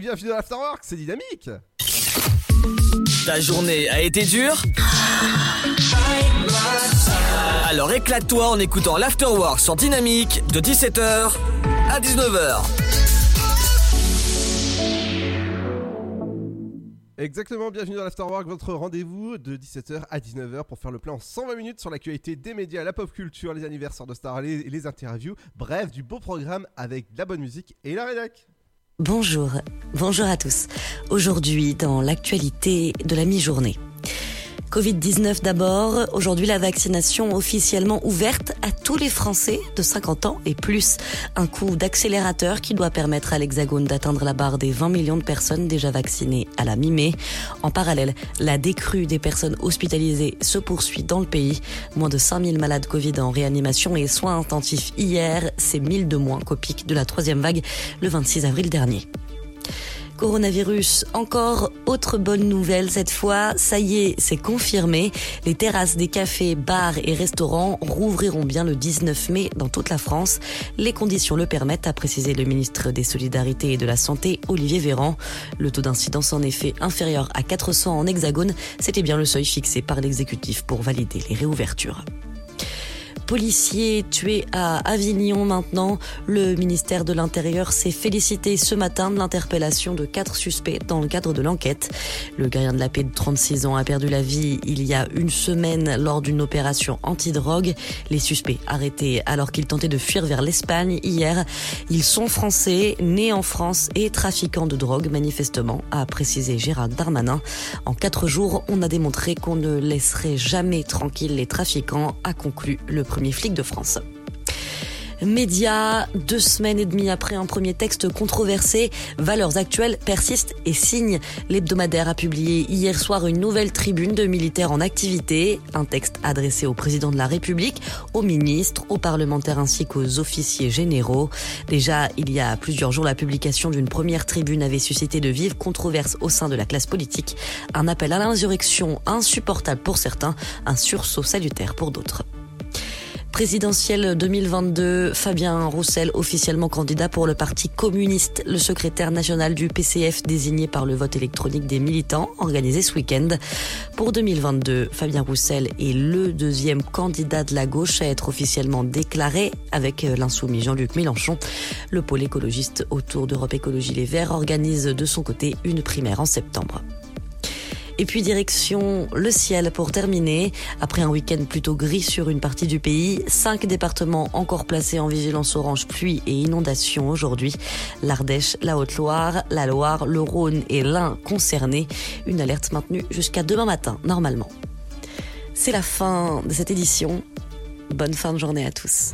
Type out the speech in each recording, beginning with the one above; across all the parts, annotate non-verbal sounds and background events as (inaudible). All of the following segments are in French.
bienvenue dans l'Afterwork, c'est dynamique Ta journée a été dure Alors éclate-toi en écoutant l'Afterwork sur Dynamique de 17h à 19h. Exactement, bienvenue dans l'Afterwork, votre rendez-vous de 17h à 19h pour faire le plan en 120 minutes sur l'actualité des médias, la pop culture, les anniversaires de stars, les, les interviews, bref, du beau programme avec de la bonne musique et la rédac. Bonjour, bonjour à tous. Aujourd'hui, dans l'actualité de la mi-journée. Covid-19 d'abord. Aujourd'hui, la vaccination officiellement ouverte à tous les Français de 50 ans et plus. Un coup d'accélérateur qui doit permettre à l'Hexagone d'atteindre la barre des 20 millions de personnes déjà vaccinées à la mi-mai. En parallèle, la décrue des personnes hospitalisées se poursuit dans le pays. Moins de 5000 malades Covid en réanimation et soins intensifs hier. C'est 1000 de moins qu'au de la troisième vague le 26 avril dernier. Coronavirus, encore autre bonne nouvelle cette fois, ça y est, c'est confirmé. Les terrasses des cafés, bars et restaurants rouvriront bien le 19 mai dans toute la France. Les conditions le permettent, a précisé le ministre des Solidarités et de la Santé, Olivier Véran. Le taux d'incidence en effet inférieur à 400 en hexagone, c'était bien le seuil fixé par l'exécutif pour valider les réouvertures policiers tués à Avignon maintenant. Le ministère de l'Intérieur s'est félicité ce matin de l'interpellation de quatre suspects dans le cadre de l'enquête. Le gardien de la paix de 36 ans a perdu la vie il y a une semaine lors d'une opération anti-drogue. Les suspects arrêtés alors qu'ils tentaient de fuir vers l'Espagne hier. Ils sont français, nés en France et trafiquants de drogue manifestement, a précisé Gérard Darmanin. En quatre jours, on a démontré qu'on ne laisserait jamais tranquille les trafiquants, a conclu le premier flic de France. Média, deux semaines et demie après un premier texte controversé, Valeurs actuelles persistent et signent. L'hebdomadaire a publié hier soir une nouvelle tribune de militaires en activité, un texte adressé au président de la République, aux ministres, aux parlementaires ainsi qu'aux officiers généraux. Déjà, il y a plusieurs jours, la publication d'une première tribune avait suscité de vives controverses au sein de la classe politique. Un appel à l'insurrection insupportable pour certains, un sursaut salutaire pour d'autres présidentielle 2022, Fabien Roussel officiellement candidat pour le Parti communiste, le secrétaire national du PCF désigné par le vote électronique des militants organisé ce week-end. Pour 2022, Fabien Roussel est le deuxième candidat de la gauche à être officiellement déclaré avec l'insoumis Jean-Luc Mélenchon. Le pôle écologiste autour d'Europe Écologie Les Verts organise de son côté une primaire en septembre. Et puis direction le ciel pour terminer. Après un week-end plutôt gris sur une partie du pays, cinq départements encore placés en vigilance orange pluie et inondation aujourd'hui. L'Ardèche, la Haute-Loire, la Loire, le Rhône et l'Ain concernés. Une alerte maintenue jusqu'à demain matin, normalement. C'est la fin de cette édition. Bonne fin de journée à tous.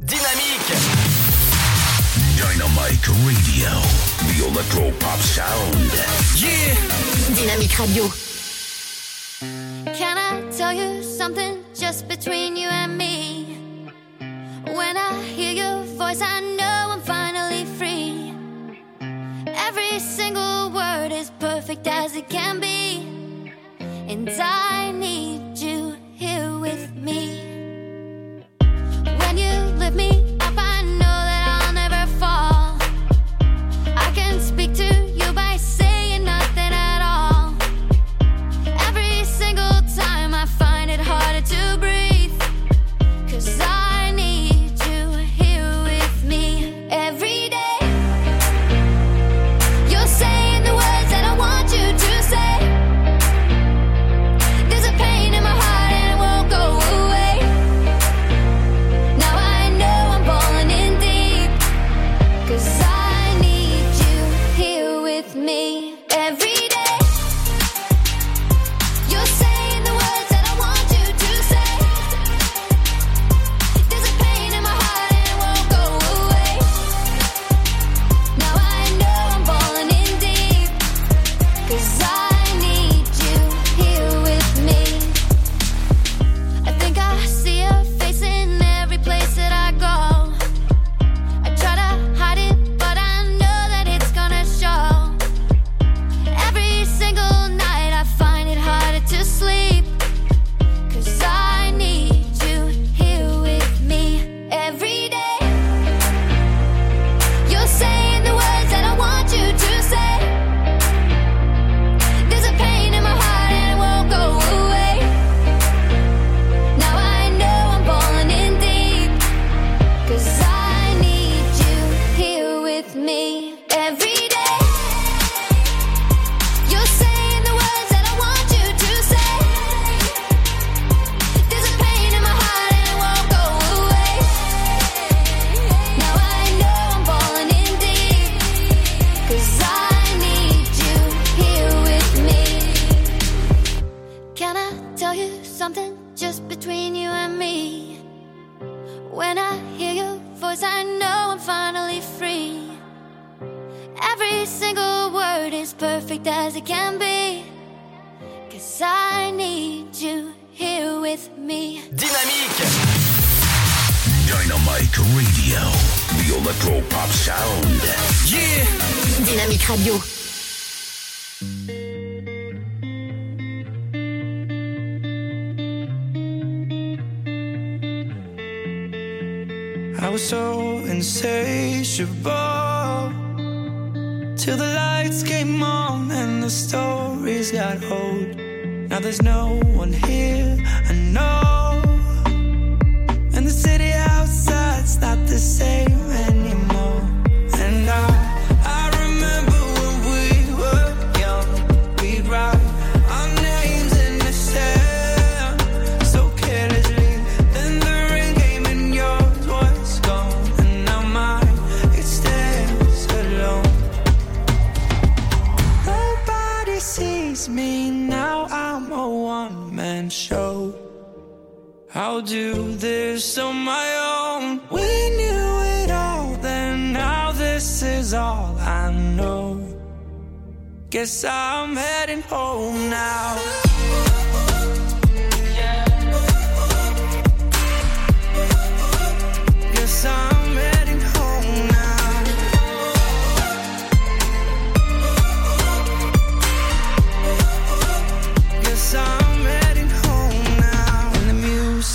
Dynamique Dynamic Radio, the electro pop sound. Yeah Dynamique Radio. Can I tell you something just between you and me? When I hear your voice, I know I'm finally free. Every single word is perfect as it can be. And I need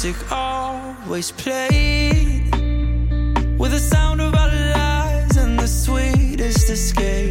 music always played with the sound of our lives and the sweetest escape.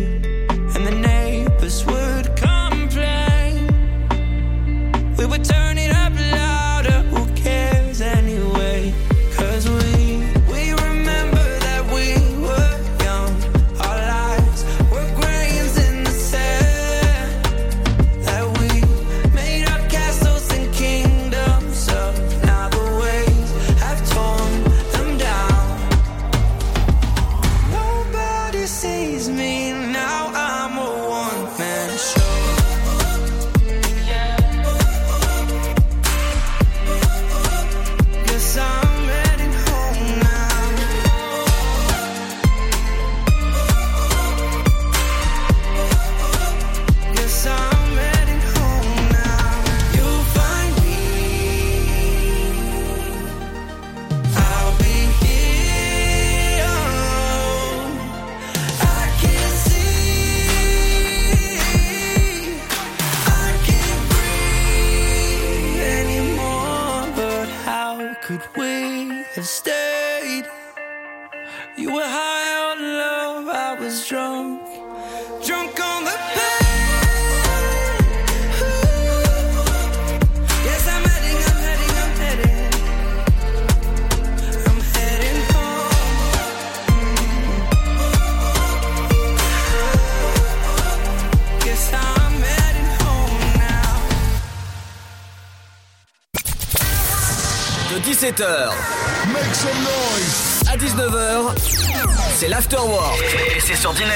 sur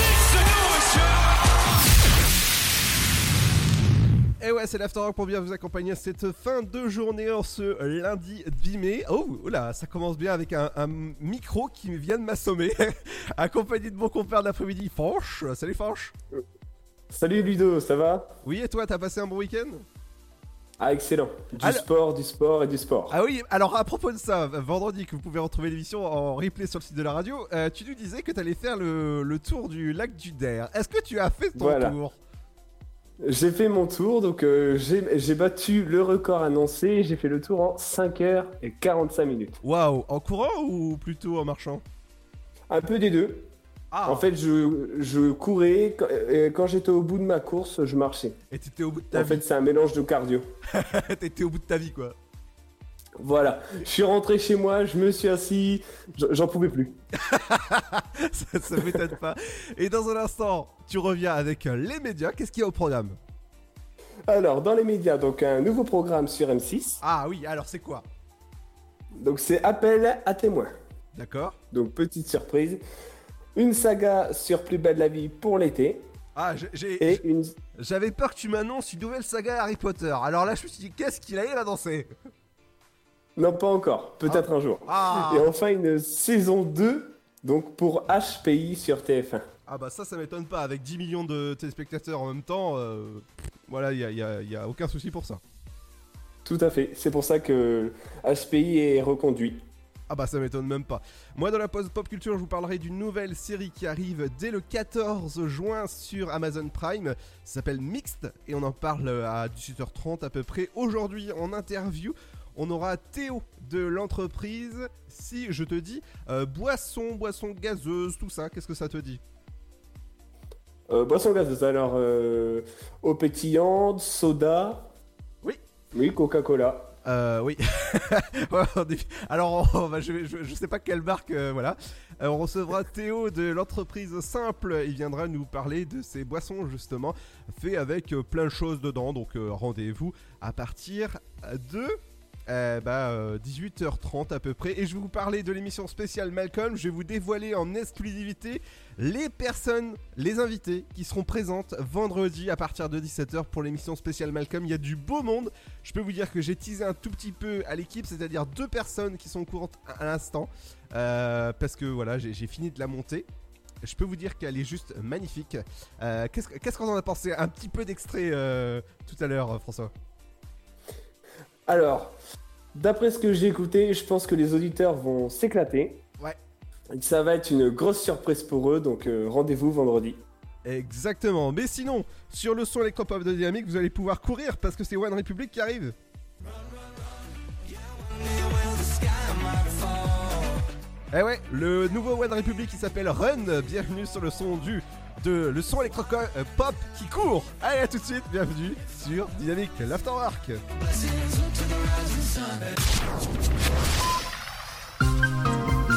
Et ouais, c'est l'Afterwork pour bien vous accompagner à cette fin de journée en ce lundi 10 mai. Oh, là, ça commence bien avec un, un micro qui vient de m'assommer, (laughs) accompagné de mon compère d'après-midi, Fanche. Salut Fanche Salut Ludo, ça va? Oui, et toi, t'as passé un bon week-end? Ah, excellent. Du Alors- sport, du sport et du sport. Ah oui, alors à propos de ça, vendredi que vous pouvez retrouver l'émission en replay sur le site de la radio, euh, tu nous disais que t'allais faire le, le tour du lac du Der. Est-ce que tu as fait ton Voilà. tour? J'ai fait mon tour, donc euh, j'ai battu le record annoncé. J'ai fait le tour en 5h et 45 minutes. Waouh, en courant ou plutôt en marchant? Un peu des deux. Ah, En fait, je, je courais. Quand, et quand j'étais au bout de ma course, je marchais. et t'étais au bout de ta En vie? fait, c'est un mélange de cardio. (laughs) t'étais au bout de ta vie quoi. Voilà. Je suis rentré chez moi, je me suis assis, j'en pouvais plus. (laughs) ça ça m'étonne pas. Et dans un instant, tu reviens avec euh, les médias. Qu'est-ce qu'il y a au programme? Alors, dans les médias, donc un nouveau programme sur M6. Ah oui, alors c'est quoi? Donc, c'est Appel à témoins. D'accord. Donc, petite surprise. Une saga sur Plus belle la vie pour l'été. Ah, j'ai- une, j'avais peur que tu m'annonces une nouvelle saga Harry Potter. Alors là, je me suis dit, qu'est-ce qu'il a à danser? Non, pas encore. Peut-être un jour. Ah Et enfin, une saison 2, donc pour HPI sur TF1. Ah bah ça, ça m'étonne pas. Avec 10 millions de téléspectateurs en même temps, euh, voilà, il y a, a- a aucun souci pour ça. Tout à fait. C'est pour ça que HPI est reconduit. Ah bah ça m'étonne même pas. Moi dans la pause pop culture je vous parlerai d'une nouvelle série qui arrive dès le 14 juin sur Amazon Prime. Ça s'appelle Mixed et on en parle à 18h30 à peu près. Aujourd'hui en interview on aura Théo de l'entreprise. Si je te dis euh, boisson, boisson gazeuse, tout ça, qu'est-ce que ça te dit? Euh, boisson gazeuse, alors euh, eau pétillante, soda. Oui. Oui, Coca-Cola. Euh, oui. (laughs) Alors, on va- je, je, je sais pas quelle marque, euh, voilà. Euh, on recevra Théo de l'entreprise Simple. Il viendra nous parler de ses boissons, justement, fait avec plein de choses dedans. Donc, rendez-vous à partir de. Euh, bah, euh, 18h30 à peu près et je vais vous parler de l'émission spéciale Malcolm je vais vous dévoiler en exclusivité les personnes, les invités qui seront présentes vendredi à partir de 17h pour l'émission spéciale Malcolm. Il y a du beau monde. Je peux vous dire que j'ai teasé un tout petit peu à l'équipe, c'est-à-dire deux personnes qui sont courantes à l'instant. euh, parce que voilà, j'ai fini de la monter. Je peux vous dire qu'elle est juste magnifique. Euh, Qu'est-ce que- qu'est-ce qu'on en a pensé? Un petit peu d'extrait euh, tout à l'heure, euh, François. Alors, d'après ce que j'ai écouté, je pense que les auditeurs vont s'éclater. Ouais. Et Ça va être une grosse surprise pour eux, donc euh, rendez-vous vendredi. Exactement. Mais sinon, sur le son électropop de Dynamique, vous allez pouvoir courir parce que c'est One Republic qui arrive. Eh ouais, le nouveau One Republic qui s'appelle Run. Bienvenue sur le son du de le son électropop pop qui court. Allez, à tout de suite. Bienvenue sur Dynamique l'Afterwork.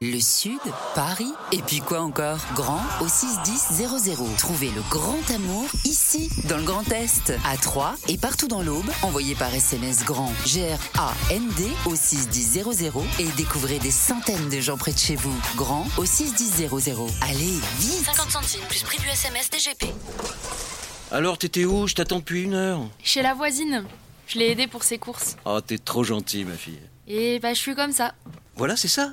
Le Sud, Paris, et puis quoi encore? Grand au 61000. Trouvez le grand amour ici, dans le Grand Est, à Troyes et partout dans l'Aube. Envoyez par SMS grand G-R-A-N-D au 61000 et découvrez des centaines de gens près de chez vous. Grand au 61000. Allez, vite 50 centimes plus prix du SMS DGP. Alors, t'étais où? Je t'attends depuis une heure. Chez la voisine. Je l'ai aidée pour ses courses. Oh, t'es trop gentil, ma fille. Et bah, je suis comme ça. Voilà, c'est ça.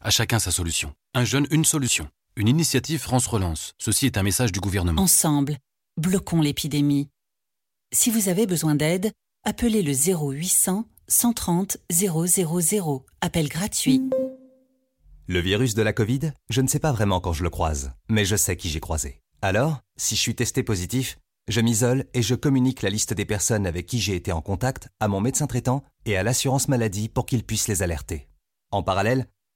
à chacun sa solution. Un jeune, une solution. Une initiative France Relance. Ceci est un message du gouvernement. Ensemble, bloquons l'épidémie. Si vous avez besoin d'aide, appelez le 0800 130 000. Appel gratuit. Le virus de la Covid, je ne sais pas vraiment quand je le croise, mais je sais qui j'ai croisé. Alors, si je suis testé positif, je m'isole et je communique la liste des personnes avec qui j'ai été en contact à mon médecin traitant et à l'assurance maladie pour qu'ils puissent les alerter. En parallèle,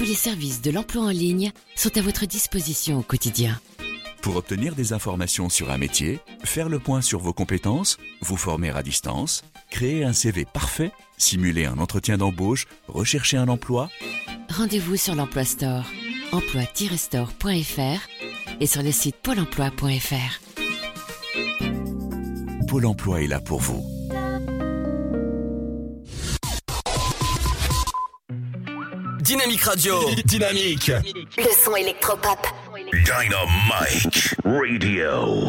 Tous les services de l'emploi en ligne sont à votre disposition au quotidien. Pour obtenir des informations sur un métier, faire le point sur vos compétences, vous former à distance, créer un CV parfait, simuler un entretien d'embauche, rechercher un emploi, Rendez-vous sur l'Emploi Store, emploi-store.fr et sur le site pôle emploi.fr. Pôle Emploi est là pour vous. Dynamique Radio. Dynamique. Le son électropop. Dynamite Radio.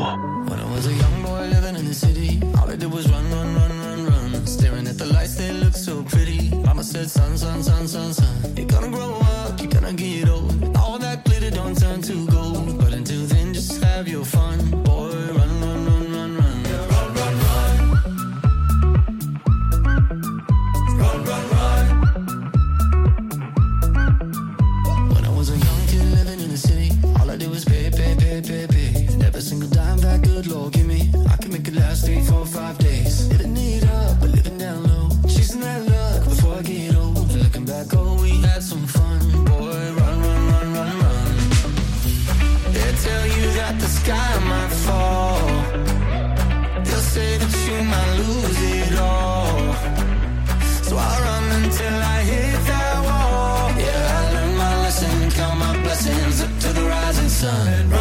When I was a young boy living in the city, all I did was run, run, run, run, run. Staring at the lights, they look so pretty. Mama said, son, son, son, son, son. You're gonna grow up, you're gonna get old. All that glitter don't turn to gold. But until then, just have your fun. I did was pay, pay, pay, pay, pay. And every single dime that good Lord give me, I can make it last three, four, five days. Living it up, but living down low. Chasing that luck before I get old. Looking back, oh, we had some fun. Boy, run, run, run, run, run. They tell you that the sky might fall. They'll say that you might lose it all. So I run until I hit sun.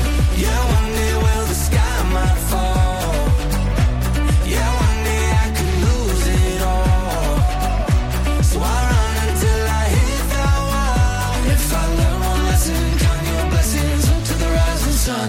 Le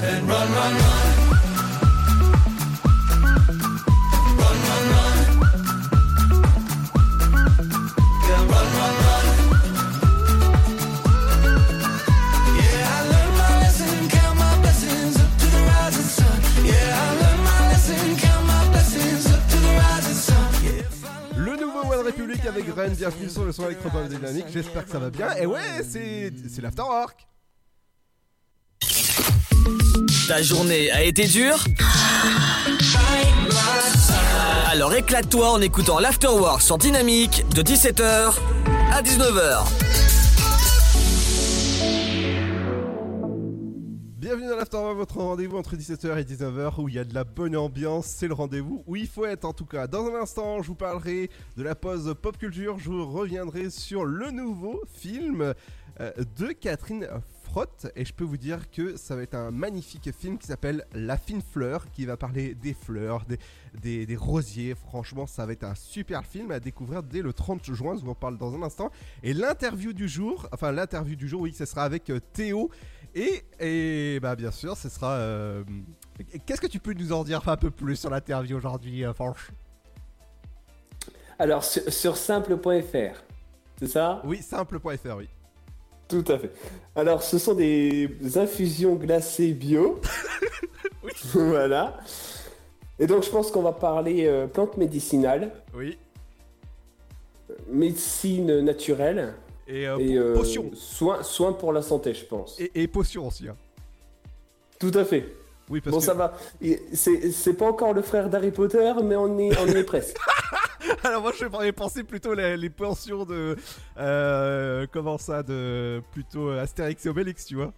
nouveau One Republic avec Ren, bienvenue sur le son électropop dynamique. J'espère que ça va bien. Et ouais, c'est l'afterwork. Ta journée a été dure Alors éclate-toi en écoutant l'Afterwork sur Dynamique de 17h à 19h. Bienvenue dans l'Afterwork, votre rendez-vous entre 17h et 19h où il y a de la bonne ambiance, c'est le rendez-vous où il faut être en tout cas. Dans un instant, je vous parlerai de la pause pop culture, je reviendrai sur le nouveau film euh, de Catherine Frotte et je peux vous dire que ça va être un magnifique film qui s'appelle La fine fleur qui va parler des fleurs, des, des, des rosiers. Franchement, ça va être un super film à découvrir dès le 30 juin, je vous en parle dans un instant. Et l'interview du jour, enfin l'interview du jour, oui, ce sera avec euh, Théo. Et, et bah bien sûr, ce sera. euh, Qu'est-ce que tu peux nous en dire un peu plus sur l'interview aujourd'hui, euh, Franche? Alors, sur, sur simple.fr, c'est ça? Oui, simple.fr, oui. Tout à fait. Alors, ce sont des infusions glacées bio. (laughs) (laughs) voilà. Et donc, je pense qu'on va parler euh, plantes médicinales, Oui. médecine naturelle Et, euh, et euh, potions. soins, soins pour la santé, je pense. Et, et potions aussi. hein. Tout à fait. Oui, parce bon, que- ça va. C'est pas encore le frère d'Harry Potter, mais on y, on y est presque. (laughs) (laughs) Alors moi je pensé plutôt les, les pensions de euh, comment ça de plutôt euh, Astérix et Obélix tu vois.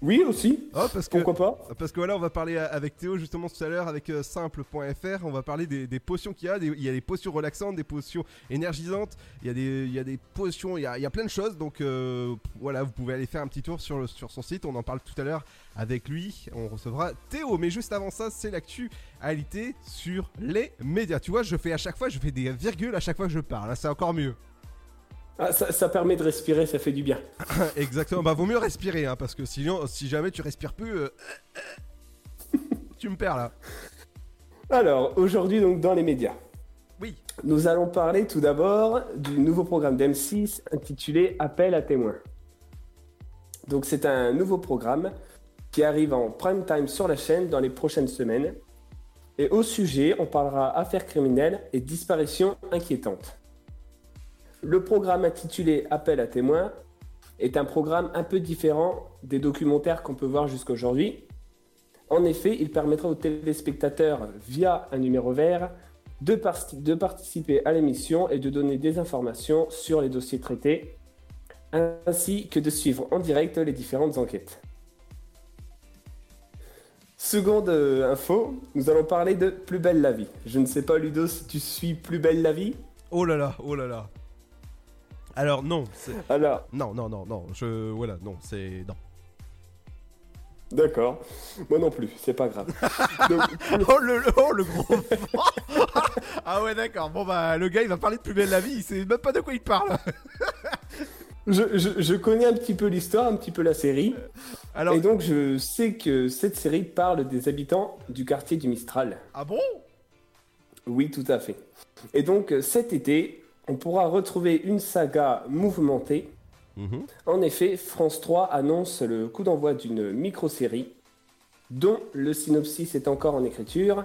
Oui aussi. Oh, parce que, Pourquoi pas Parce que voilà on va parler avec Théo justement tout à l'heure avec euh, simple.fr on va parler des, des potions qu'il y a des- il y a des potions relaxantes des potions énergisantes. Il y a des il y a des potions il y a, il y a plein de choses. Donc euh, voilà vous pouvez aller faire un petit tour sur le- sur son site. On en parle tout à l'heure avec lui. On recevra Théo. Mais juste avant ça c'est l'actualité sur les médias. Tu vois je fais à chaque fois je fais des virgules à chaque fois que je parle. C'est encore mieux Ah, ça, ça permet de respirer, ça fait du bien. (laughs) Exactement, bah vaut mieux respirer, hein, parce que sinon, si jamais tu respires plus, euh, tu me perds là. Alors, aujourd'hui, donc, dans les médias. Oui. Nous allons parler tout d'abord du nouveau programme d'M6 intitulé Appel à témoins. Donc, c'est un nouveau programme qui arrive en prime time sur la chaîne dans les prochaines semaines. Et au sujet, on parlera affaires criminelles et disparitions inquiétantes. Le programme intitulé Appel à témoins est un programme un peu différent des documentaires qu'on peut voir jusqu'aujourd'hui. En effet, il permettra aux téléspectateurs, via un numéro vert, de participer à l'émission et de donner des informations sur les dossiers traités, ainsi que de suivre en direct les différentes enquêtes. Seconde euh, info, nous allons parler de Plus belle la vie. Je ne sais pas Ludo si tu suis Plus belle la vie? Oh là là, oh là là. Alors non, c'est... Alors Non, non, non, non, je... Voilà, non, c'est... Non. D'accord. Moi non plus, c'est pas grave. (laughs) Donc, oh, le, le- oh, le gros (laughs) Ah ouais, d'accord, bon bah, le gars, il va parler de plus belle la vie, il sait même pas de quoi il parle. (laughs) je, je- je connais un petit peu l'histoire, un petit peu la série. Alors- Et donc je sais que cette série parle des habitants du quartier du Mistral. Ah bon? Oui, tout à fait. Et donc cet été, on pourra retrouver une saga mouvementée. En effet, France 3 annonce le coup d'envoi d'une micro-série dont le synopsis est encore en écriture,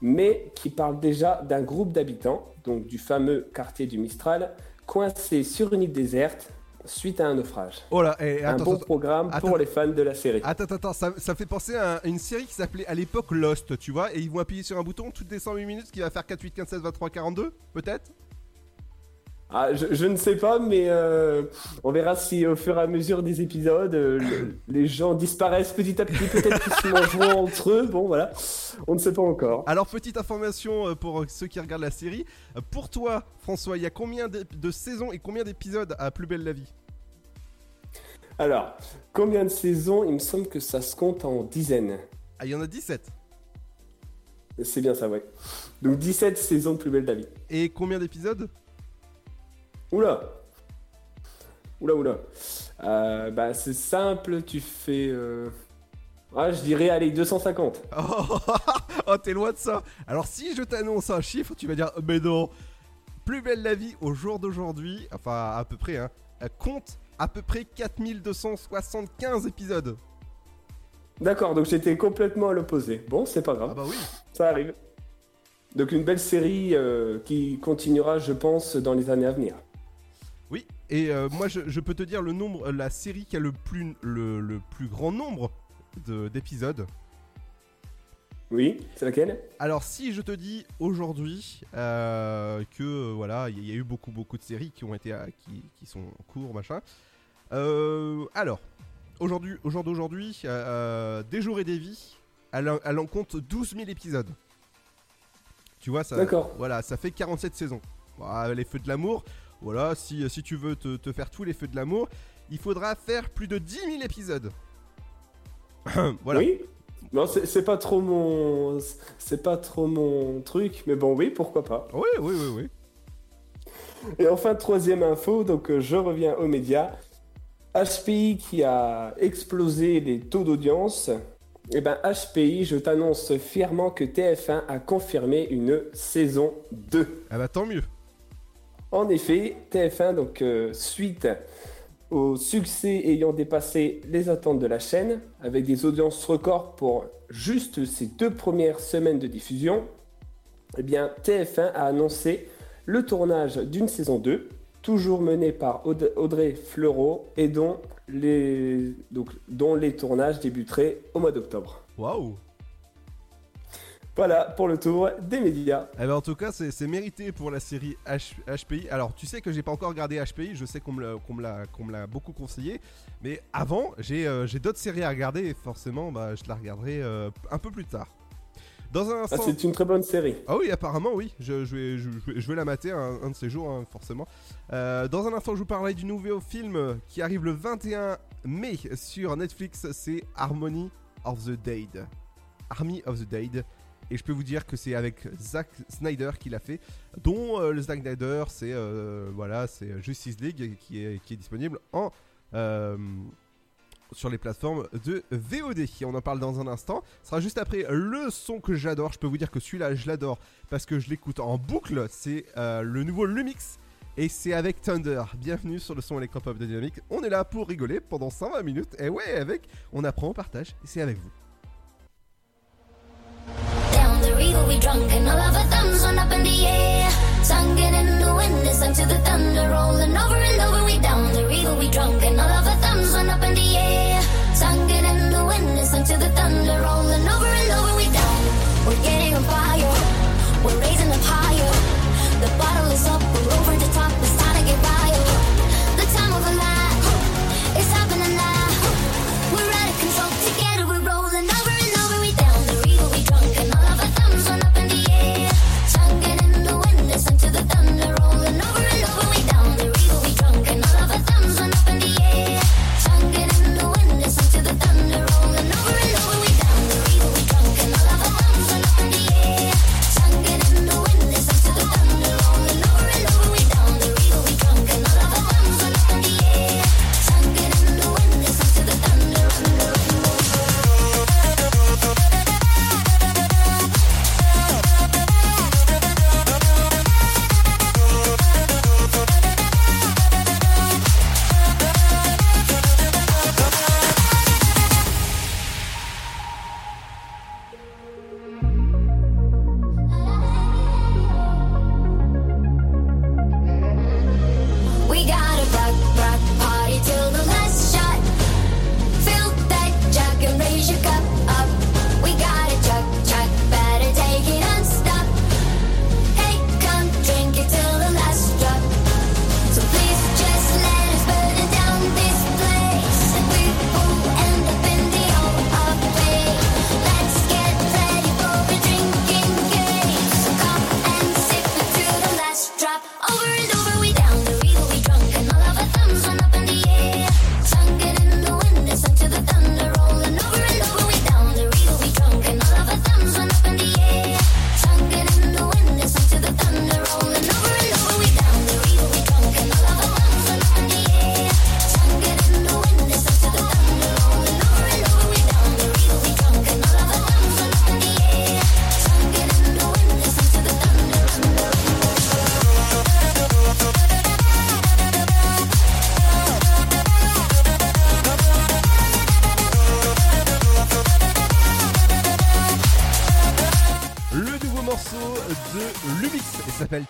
mais qui parle déjà d'un groupe d'habitants, donc du fameux quartier du Mistral, coincé sur une île déserte suite à un naufrage. Oh là, et un bon attends, programme attends. pour les fans de la série. Attends, attends, attends, ça, ça fait penser à une série qui s'appelait à l'époque Lost, tu vois, et ils vont appuyer sur un bouton toutes les 108 minutes, qui va faire 4, 8, 15, 16, 23, 42, peut-être? Ah, je, je ne sais pas, mais euh, on verra si au fur et à mesure des épisodes, euh, le- les gens disparaissent petit à petit, peut-être qu'ils se mangeront entre eux. Bon, voilà, on ne sait pas encore. Alors, petite information euh, pour ceux qui regardent la série. Pour toi, François, il y a combien d'ép- de saisons et combien d'épisodes à Plus Belle la Vie? Alors, combien de saisons? Il me semble que ça se compte en dizaines. Ah, il y en a 17. C'est bien ça, ouais. Donc 17 saisons de Plus Belle la Vie. Et combien d'épisodes? Oula Oula, oula. Euh, bah, c'est simple, tu fais. euh, Ah, je dirais, allez, 250. Oh, (laughs) oh, t'es loin de ça. Alors, si je t'annonce un chiffre, tu vas dire, mais non. Plus belle la vie au jour d'aujourd'hui, enfin à peu près, hein, compte à peu près 4275 épisodes. D'accord, donc j'étais complètement à l'opposé. Bon, c'est pas grave. Ah bah oui. Ça arrive. Donc une belle série euh, qui continuera, je pense, dans les années à venir. Oui, Et euh, moi, je, je peux te dire le nombre, la série qui a le plus, le, le plus grand nombre de- d'épisodes. Oui, c'est laquelle? Alors, si je te dis aujourd'hui euh, que euh, voilà, il y, a eu beaucoup, beaucoup de séries qui ont été, euh, qui, qui sont en cours, machin. Euh, alors, aujourd'hui, au jour d'aujourd'hui, euh, euh, Des jours et des vies, elle, en- elle en compte 12 000 épisodes. Tu vois, ça, D'accord. voilà, ça fait 47 saisons. Voilà, les feux de l'amour, voilà, si, si tu veux te, te faire tous les feux de l'amour, il faudra faire plus de 10 000 épisodes. (coughs) voilà. Oui. Non, c'est c'est pas trop mon, c'est pas trop mon truc, mais bon, oui, pourquoi pas. Oui, oui, oui, oui. Et enfin, troisième info, donc euh, je reviens aux médias. HPI qui a explosé les taux d'audience. Eh ben HPI, je t'annonce fièrement que TF1 a confirmé une saison 2. Ah bah tant mieux. En effet, TF1, donc euh, suite au succès ayant dépassé les attentes de la chaîne, avec des audiences records pour juste ces deux premières semaines de diffusion, eh bien TF1 a annoncé le tournage d'une saison 2, toujours menée par Aud- Audrey Fleurot et dont les, dont les tournages débuteraient au mois d'octobre. Waouh Voilà pour le tour des médias. Eh ben en tout cas, c'est mérité pour la série H- HPI. Alors, tu sais que j'ai pas encore regardé HPI, je sais qu'on me l'a- beaucoup conseillé. Mais avant, j'ai euh, d'autres séries à regarder et forcément, bah, je la regarderai euh, un peu plus tard. Dans un Ah, c'est une très bonne série. Ah oui, apparemment, oui. Je, je vais, je, je vais- je vais la mater un, un de ces jours, hein, forcément. Euh, dans un instant, je vous parlerai du nouveau film qui arrive le 21 mai sur Netflix. C'est Harmony of the Dead. Army of the Dead. Et je peux vous dire que c'est avec Zack Snyder qui l'a fait, dont euh, le Zack Snyder, c'est euh, voilà, c'est Justice League qui est, disponible euh, sur les plateformes de VOD. On en parle dans un instant. Ce sera juste après le son que j'adore. Je peux vous dire que celui-là, je l'adore parce que je l'écoute en boucle. C'est euh, le nouveau Lumix. Et c'est avec Thunder. Bienvenue sur le son électropop de Dynamique. On est là pour rigoler pendant 120 minutes. Et ouais, avec, on apprend, on partage. Et c'est avec vous. Down the river we drunk and all of our thumbs went up in the air. Singing in the wind, listen to the thunder rolling over.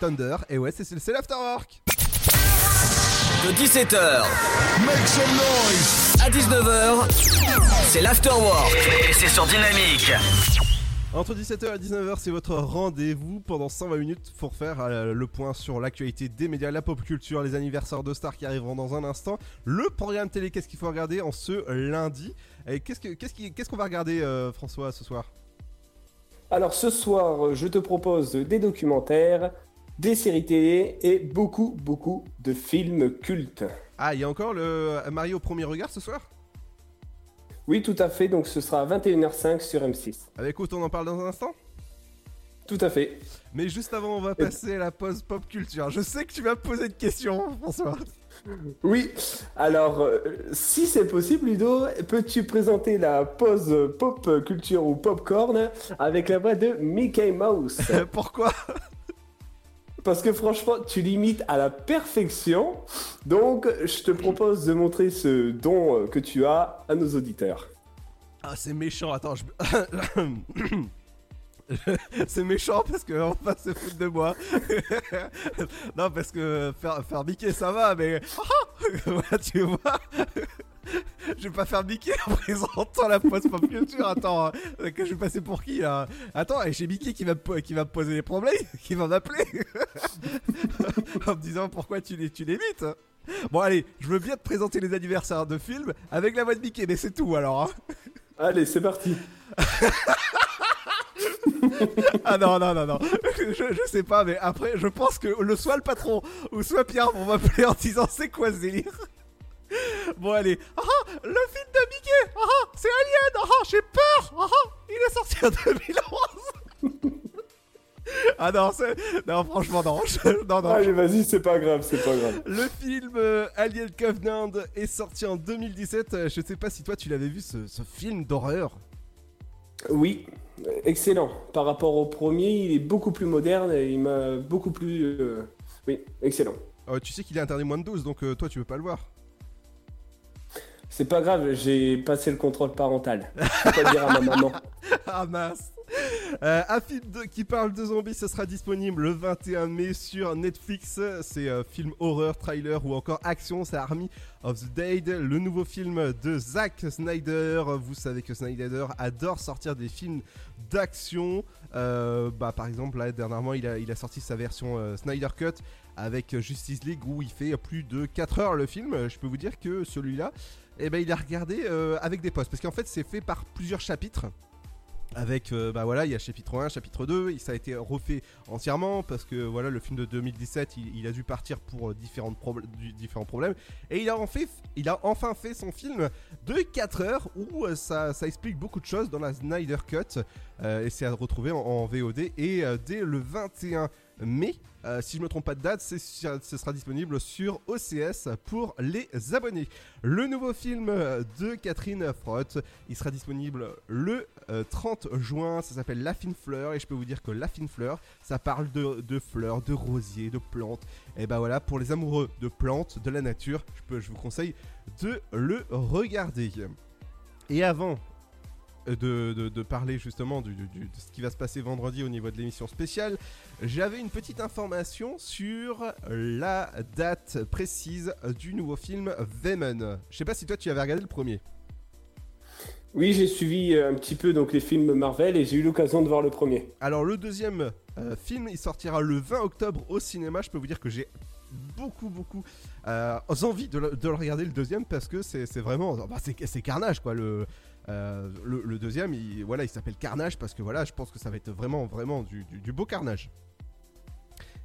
Thunder. Et ouais, c'est c'est l'Afterwork. De 17h à 19h, c'est l'Afterwork. Et c'est sur Dynamique. Entre 17h et 19h, c'est votre rendez-vous pendant 120 minutes pour faire euh, le point sur l'actualité des médias, la pop culture, les anniversaires de stars qui arriveront dans un instant, le programme télé, qu'est-ce qu'il faut regarder en ce lundi? Et qu'est-ce que- qu'est-ce qui- qu'est-ce qu'on va regarder, euh, François, ce soir? Alors ce soir, je te propose des documentaires, des séries télé et beaucoup, beaucoup de films cultes. Ah, il y a encore le euh, Mario au premier regard ce soir? Oui, tout à fait, donc ce sera à 21h05 sur M6. Avec Aude, on en parle dans un instant? Tout à fait. Mais juste avant, on va passer à la pause pop culture. Je sais que tu vas poser une question, François. (laughs) Oui, alors euh, si c'est possible, Ludo, peux-tu présenter la pause pop culture ou popcorn avec la voix de Mickey Mouse? (laughs) Pourquoi? Parce que franchement, tu limites à la perfection. Donc, je te propose de montrer ce don euh, que tu as à nos auditeurs. Ah, c'est méchant, attends, je. (laughs) c'est méchant parce que on va se foutre de moi. (laughs) non, parce que faire, faire ça va, mais. (laughs) Tu vois Je vais pas faire Mickey en présentant la post pop culture. Attends, hein, que je vais passer pour qui là? Attends, et j'ai Mickey qui va, qui va me poser des problèmes, qui va m'appeler en me disant pourquoi tu mites? Bon, allez, je veux bien te présenter les anniversaires de films avec la voix de Mickey, mais c'est tout alors. hein. Allez, c'est parti. Ah non, non, non, non. Je, sais pas, mais après, je pense que le soit le patron ou soit Pierre vont m'appeler en disant c'est quoi ce délire? Bon, allez. Ah, ah, le film de Mickey Ah, ah, c'est Alien Ah, ah, j'ai peur ah, il est sorti en 2011 (laughs) Ah non, c'est... Non, franchement, non. (laughs) Je- Non, non. Allez, vas-y, c'est pas grave, c'est pas grave. Le film euh, Alien Covenant est sorti en 2017. Euh, Je sais pas si toi tu l'avais vu ce, ce film d'horreur. Oui, excellent. Par rapport au premier, il est beaucoup plus moderne et il m'a beaucoup plus... euh, Oui, excellent. Euh, tu sais qu'il est interdit moins de 12, donc toi tu veux pas le voir. C'est pas grave, j'ai passé le contrôle parental. Je peux pas dire à ma maman. (laughs) ah mince (laughs) Euh, un film qui parle de zombies, ce sera disponible le 21 mai sur Netflix. C'est euh, film horreur, trailer ou encore action. C'est Army of the Dead, le nouveau film de Zack Snyder. Vous savez que Snyder adore sortir des films d'action. Euh, bah, par exemple, là, dernièrement, il a, il a sorti sa version euh, Snyder Cut avec Justice League où il fait plus de 4 heures le film. Je peux vous dire que celui-là, eh ben, il a regardé euh, avec des postes parce qu'en fait, c'est fait par plusieurs chapitres. Avec, euh, bah voilà, il y a chapitre 1, chapitre 2, et ça a été refait entièrement parce que voilà, le film de 2017, il, a dû partir pour euh, différents problèmes. Et il a, enfin fait son film de 4 heures où euh, ça, explique beaucoup de choses dans la Snyder Cut. euh, et c'est à retrouver en, VOD. Et dès le 21 mai, si je me trompe pas de date, ce sera disponible sur OCS pour les abonnés. Le nouveau film de Catherine Frotte, il sera disponible le euh, 30 juin. Ça s'appelle La fine fleur et je peux vous dire que La fine fleur, ça parle de, fleurs, de rosiers, de plantes. Et bah voilà, pour les amoureux de plantes, de la nature, je, peux, je vous conseille de le regarder. Et avant de, de- parler justement du- de ce qui va se passer vendredi au niveau de l'émission spéciale, j'avais une petite information sur la date précise du nouveau film Venom. Je sais pas si toi tu avais regardé le premier. Oui, j'ai suivi euh, un petit peu donc les films Marvel et j'ai eu l'occasion de voir le premier. Alors le deuxième euh, film, il sortira le 20 octobre au cinéma. Je peux vous dire que j'ai beaucoup beaucoup euh, envie de le, de le regarder le deuxième parce que c'est vraiment bah, c'est Carnage quoi le euh, le, le deuxième il, voilà il s'appelle Carnage parce que voilà je pense que ça va être vraiment vraiment du, du- du beau Carnage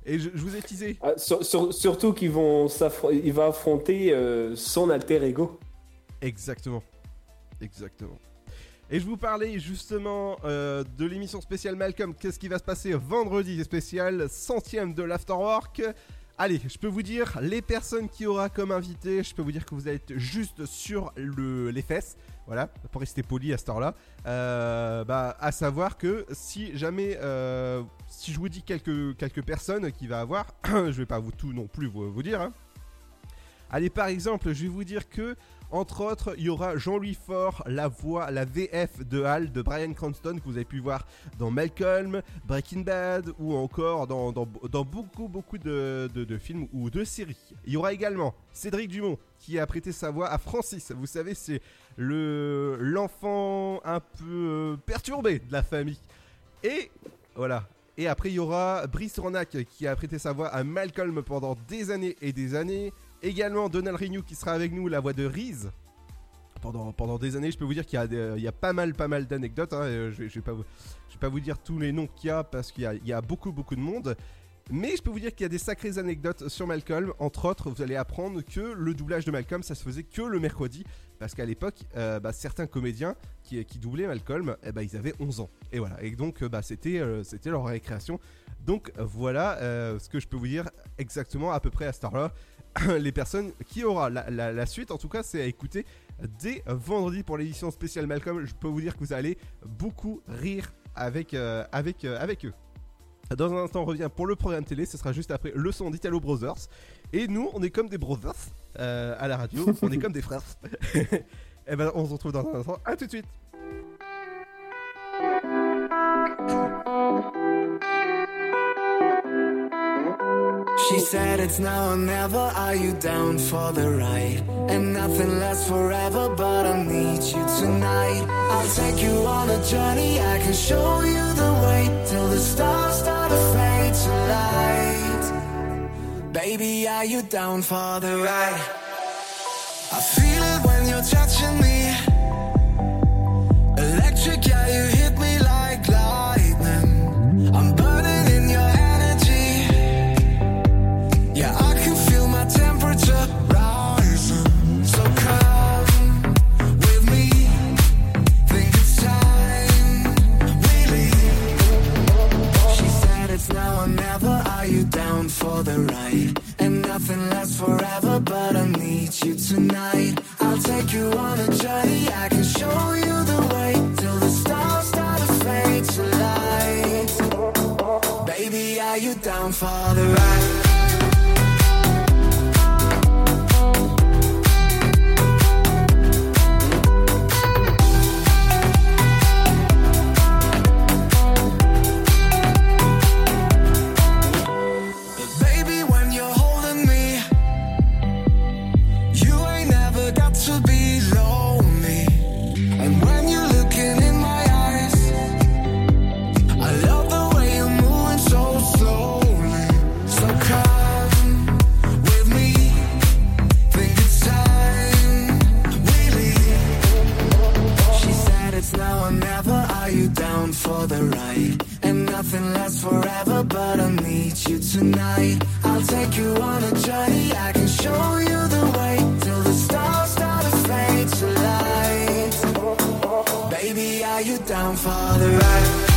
et je, je vous ai teasé Ah, sur- sur- surtout qu'il va affronter euh, son alter ego. Exactement. Exactement. Et je vous parlais justement euh, de l'émission spéciale Malcolm. Qu'est-ce qui va se passer vendredi spécial centième de l'Afterwork? Allez, je peux vous dire, les personnes qui aura comme invité, je peux vous dire que vous être juste sur le, les fesses. Voilà, pour rester poli à cette heure-là. Euh, bah, à savoir que si jamais, euh, si je vous dis quelques, quelques personnes qui va avoir, (clears throat) je vais pas vous tout non plus vous, vous dire. hein. Allez, par exemple, je vais vous dire que Entre autres, il y aura Jean-Louis Faure, la voix, la VF de Hal de Brian Cranston que vous avez pu voir dans Malcolm, Breaking Bad ou encore dans, beaucoup beaucoup de, films ou de séries. Il y aura également Cédric Dumont qui a prêté sa voix à Francis. Vous savez, c'est le l'enfant un peu euh, perturbé de la famille. Et voilà. Et après, il y aura Brice Ronac qui a prêté sa voix à Malcolm pendant des années et des années. Également Donald Renew qui sera avec nous, la voix de Reese. Pendant, des années, je peux vous dire qu'il y, a a pas mal, pas mal d'anecdotes. hein, euh, je, je vais pas vous, dire tous les noms qu'il y a parce qu'il y a, beaucoup, beaucoup de monde. Mais je peux vous dire qu'il y a des sacrées anecdotes sur Malcolm. Entre autres, vous allez apprendre que le doublage de Malcolm, ça se faisait que le mercredi. Parce qu'à l'époque, euh, bah, certains comédiens qui, doublaient Malcolm, eh bah, ils avaient 11 ans. Et voilà. Et donc, euh, bah, c'était euh, leur récréation. Donc, voilà euh, ce que je peux vous dire exactement à peu près à cette heure-là. (coughs) Les personnes qui aura la, la- la suite, en tout cas, c'est à écouter dès vendredi pour l'édition spéciale Malcolm. Je peux vous dire que vous allez beaucoup rire avec, euh, avec, euh, avec eux. Dans un instant, on revient pour le programme télé. Ce sera juste après le son d'Italo Brothers. Et nous, on est comme des brothers euh, à la radio. (laughs) on est comme des frères. (laughs) Et ben, on se retrouve dans un instant. À tout de suite. She said it's now or never. Are you down for the ride? And nothing lasts forever, but I need you tonight. I'll take you on a journey. I can show you the way till the stars start to fade to light. Baby, are you down for the ride? I feel it when you're touching me. Electric, yeah, you hit me like the ride? And nothing lasts forever, but I need you tonight. I'll take you on a journey. I can show you the way till the stars start to fade to light. Baby, are you down for the ride? For the ride? And nothing lasts forever, but I need you tonight. I'll take you on a journey. I can show you the way till the stars start to fade to light. Baby, are you down for the ride?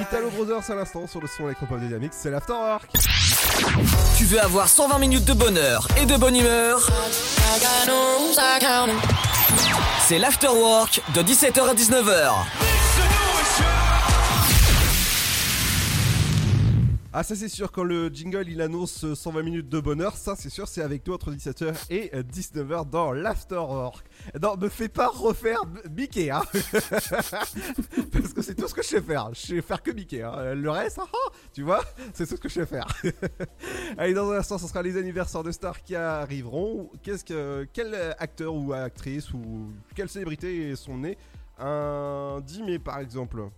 Italo Brothers à l'instant sur le son électropop dynamique. C'est l'Afterwork. Tu veux avoir 120 minutes de bonheur et de bonne humeur? C'est l'afterwork de 17h à 19h. Ah ça c'est sûr quand le jingle il annonce euh, 120 minutes de bonheur, ça c'est sûr c'est avec nous entre 17h et euh, 19h dans l'afterwork. Non me fais pas refaire Mickey hein (laughs) Parce que c'est tout ce que je sais faire, je sais faire que Mickey hein. Le reste, ah, ah, tu vois, c'est tout ce que je sais faire. (laughs) Allez dans un instant ce sera les anniversaires de stars qui arriveront. Qu'est-ce que quel acteur ou actrice ou quelle célébrité sont nés un 10 mai par exemple?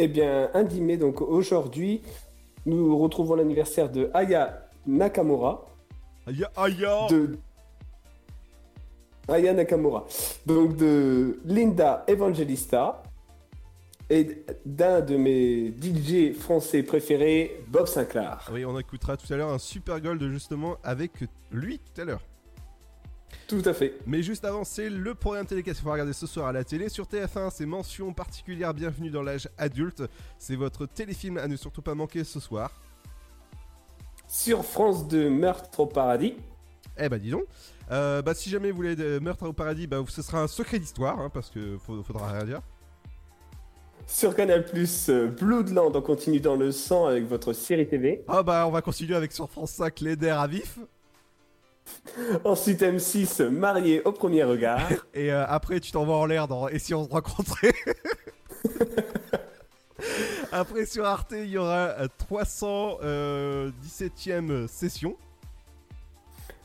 Eh bien, un 10 mai, donc aujourd'hui, nous retrouvons l'anniversaire de Aya Nakamura. Aya, Aya De... Aya Nakamura. Donc de Linda Evangelista et d'un de mes DJ français préférés, Bob Sinclair. Oui, on écoutera tout à l'heure un super gold justement avec lui tout à l'heure. Tout à fait. Mais juste avant, c'est le programme télé qu'il faut regarder ce soir à la télé. Sur TF1, c'est mention particulière Bienvenue dans l'âge adulte. C'est votre téléfilm à ne surtout pas manquer ce soir. Sur France 2, Meurtre au paradis. Eh bah dis donc. Euh, bah si jamais vous voulez de Meurtre au paradis, bah ce sera un secret d'histoire, hein, parce que faudra rien dire. Sur Canal+, euh, Bloodland, on continue dans le sang avec votre série TV. Ah bah on va continuer avec sur France 5 les à vif. Ensuite M6, Marié au premier regard. (laughs) Et euh, après tu t'envoies en l'air dans Et si on se rencontrait (laughs) Après sur Arte il y aura euh, 317ème session.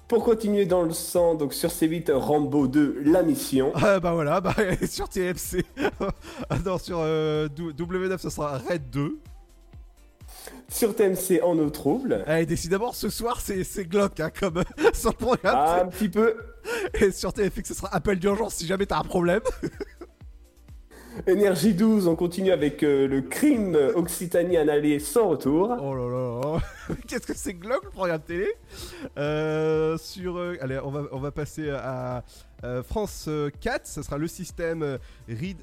Pour continuer dans le sang, donc sur C8, Rambo 2, La Mission. Ah bah voilà, bah, (laughs) sur TFC. Ah non, sur euh, W- W9 ce sera Red 2. Sur TMC, En eau trouble. Eh, décidément ce soir c'est glauque hein, comme (laughs) sur le programme. Ah, un petit peu. Et sur TFX ce sera appel d'urgence si jamais t'as un problème. (laughs) Énergie 12, on continue avec euh, le crime Occitanie aller sans retour. Oh là là (laughs) Qu'est-ce que c'est glauque le programme télé? Euh, Sur... euh, allez, on va, on va passer à France euh, 4, ce sera le système Reed,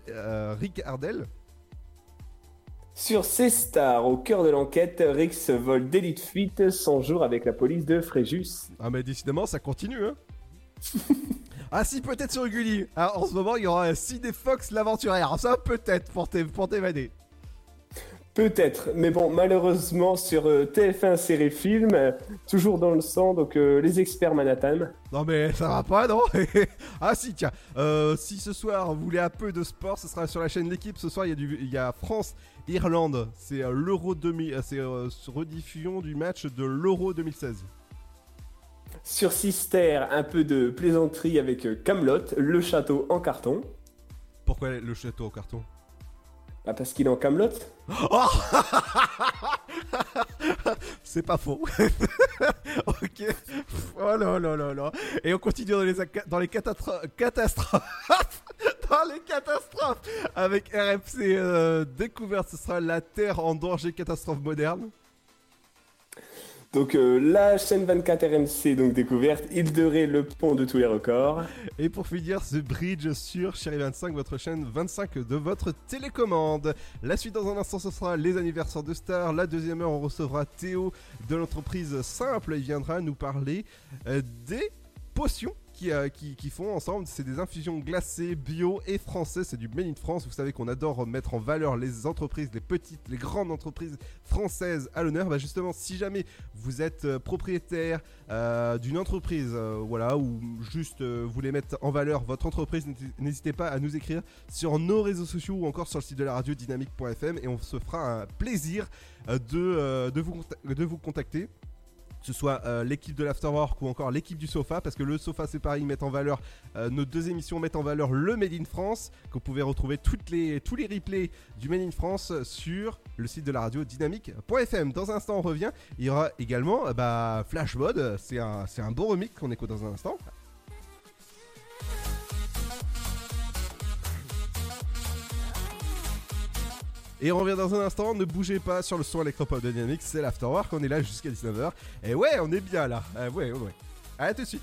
Rick Ardel. Sur C-Star, au cœur de l'enquête, Rix vole d'élite fuite 100 jours avec la police de Fréjus. Ah mais décidément ça continue hein. (laughs) Ah si peut-être sur Gulli. Ah, En ce moment il y aura Sidney Fox l'aventurière. Ça peut-être pour t'é- pour t'évader. Peut-être, mais bon, malheureusement, sur euh, TF1 série film, euh, toujours dans le sang, donc euh, les experts Manhattan. Non mais ça va pas non? (laughs) Ah si tiens. Si ce soir vous voulez un peu de sport Ce sera sur la chaîne L'équipe. Ce soir il y a, du, il y a France-Irlande C'est euh, l'Euro 2000 euh, C'est euh, rediffusion du match de l'Euro 2016 Sur Sister, un peu de plaisanterie avec Camelot, le château en carton. Pourquoi le château en carton? Bah, parce qu'il est en Camelot. Oh (laughs) C'est pas faux. (laughs) ok. Oh là là là là. Et on continue dans les, dans les catastro- catastrophes. Dans les catastrophes. Avec RMC euh, découverte, ce sera la Terre en danger catastrophe moderne. Donc euh, la chaîne 24 RMC, donc découverte, île de Ré, le pont de tous les records. Et pour finir, The Bridge sur Chérie 25, votre chaîne 25 de votre télécommande. La suite dans un instant, ce sera les anniversaires de stars. La deuxième heure, on recevra Théo de l'entreprise Simple. Il viendra nous parler euh, des potions. Qui, euh, qui, font ensemble, c'est des infusions glacées, bio et français, c'est du Made in France. Vous savez qu'on adore mettre en valeur les entreprises, les petites, les grandes entreprises françaises à l'honneur. Bah justement, si jamais vous êtes euh, propriétaire euh, d'une entreprise, voilà, ou juste voulez mettre en valeur votre entreprise, n'hésitez- pas à nous écrire sur nos réseaux sociaux ou encore sur le site de la radio dynamique.fm et on se fera un plaisir de, de, vous, de vous contacter que ce soit euh, l'équipe de l'Afterwork ou encore l'équipe du Sofa, parce que le Sofa c'est pareil, ils mettent en valeur, euh, nos deux émissions mettent en valeur le Made in France, que vous pouvez retrouver toutes les, tous les replays du Made in France sur le site de la radio dynamique.fm. Dans un instant on revient, il y aura également euh, bah, Flash Mode, c'est un, bon remix qu'on écoute dans un instant. Et on revient dans un instant, ne bougez pas sur le son électropop de Dynamics, c'est l'Afterwork, on est là jusqu'à 19h. Et ouais, on est bien là, Euh, ouais, ouais, à tout de suite.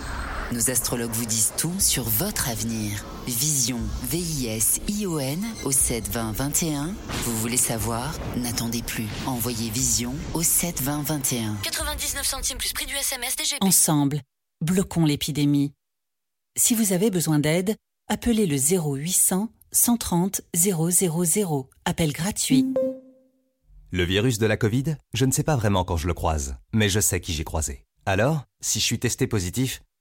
Nos astrologues vous disent tout sur votre avenir. Vision, V-I-S-I-O-N au 72021. Vous voulez savoir? N'attendez plus. Envoyez Vision au 72021. 99 centimes plus prix du SMS DGP. Ensemble, bloquons l'épidémie. Si vous avez besoin d'aide, appelez le 0800 130 000. Appel gratuit. Le virus de la Covid, je ne sais pas vraiment quand je le croise, mais je sais qui j'ai croisé. Alors, si je suis testé positif,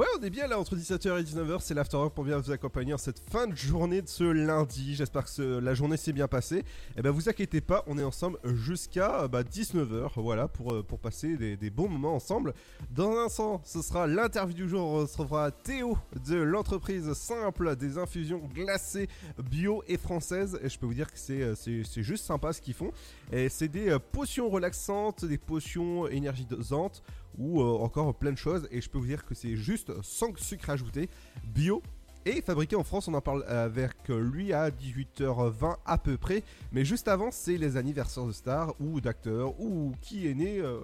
Ouais, on est bien là entre 17h et 19h, c'est l'Afterwork pour bien vous accompagner en cette fin de journée de ce lundi. J'espère que la journée s'est bien passée. Et ben vous inquiétez pas, on est ensemble jusqu'à euh, bah, 19h, voilà, pour, euh, passer des, bons moments ensemble. Dans un instant, ce sera l'interview du jour, on retrouvera Théo de l'entreprise simple des infusions glacées bio et françaises. Et je peux vous dire que c'est euh, c'est- juste sympa ce qu'ils font. Et c'est des potions relaxantes, des potions énergisantes ou euh, encore plein de choses. Et je peux vous dire que c'est juste sans sucre ajouté, bio. Et fabriqué en France, on en parle avec lui à 18h20 à peu près. Mais juste avant, c'est les anniversaires de stars ou d'acteurs ou qui est né euh,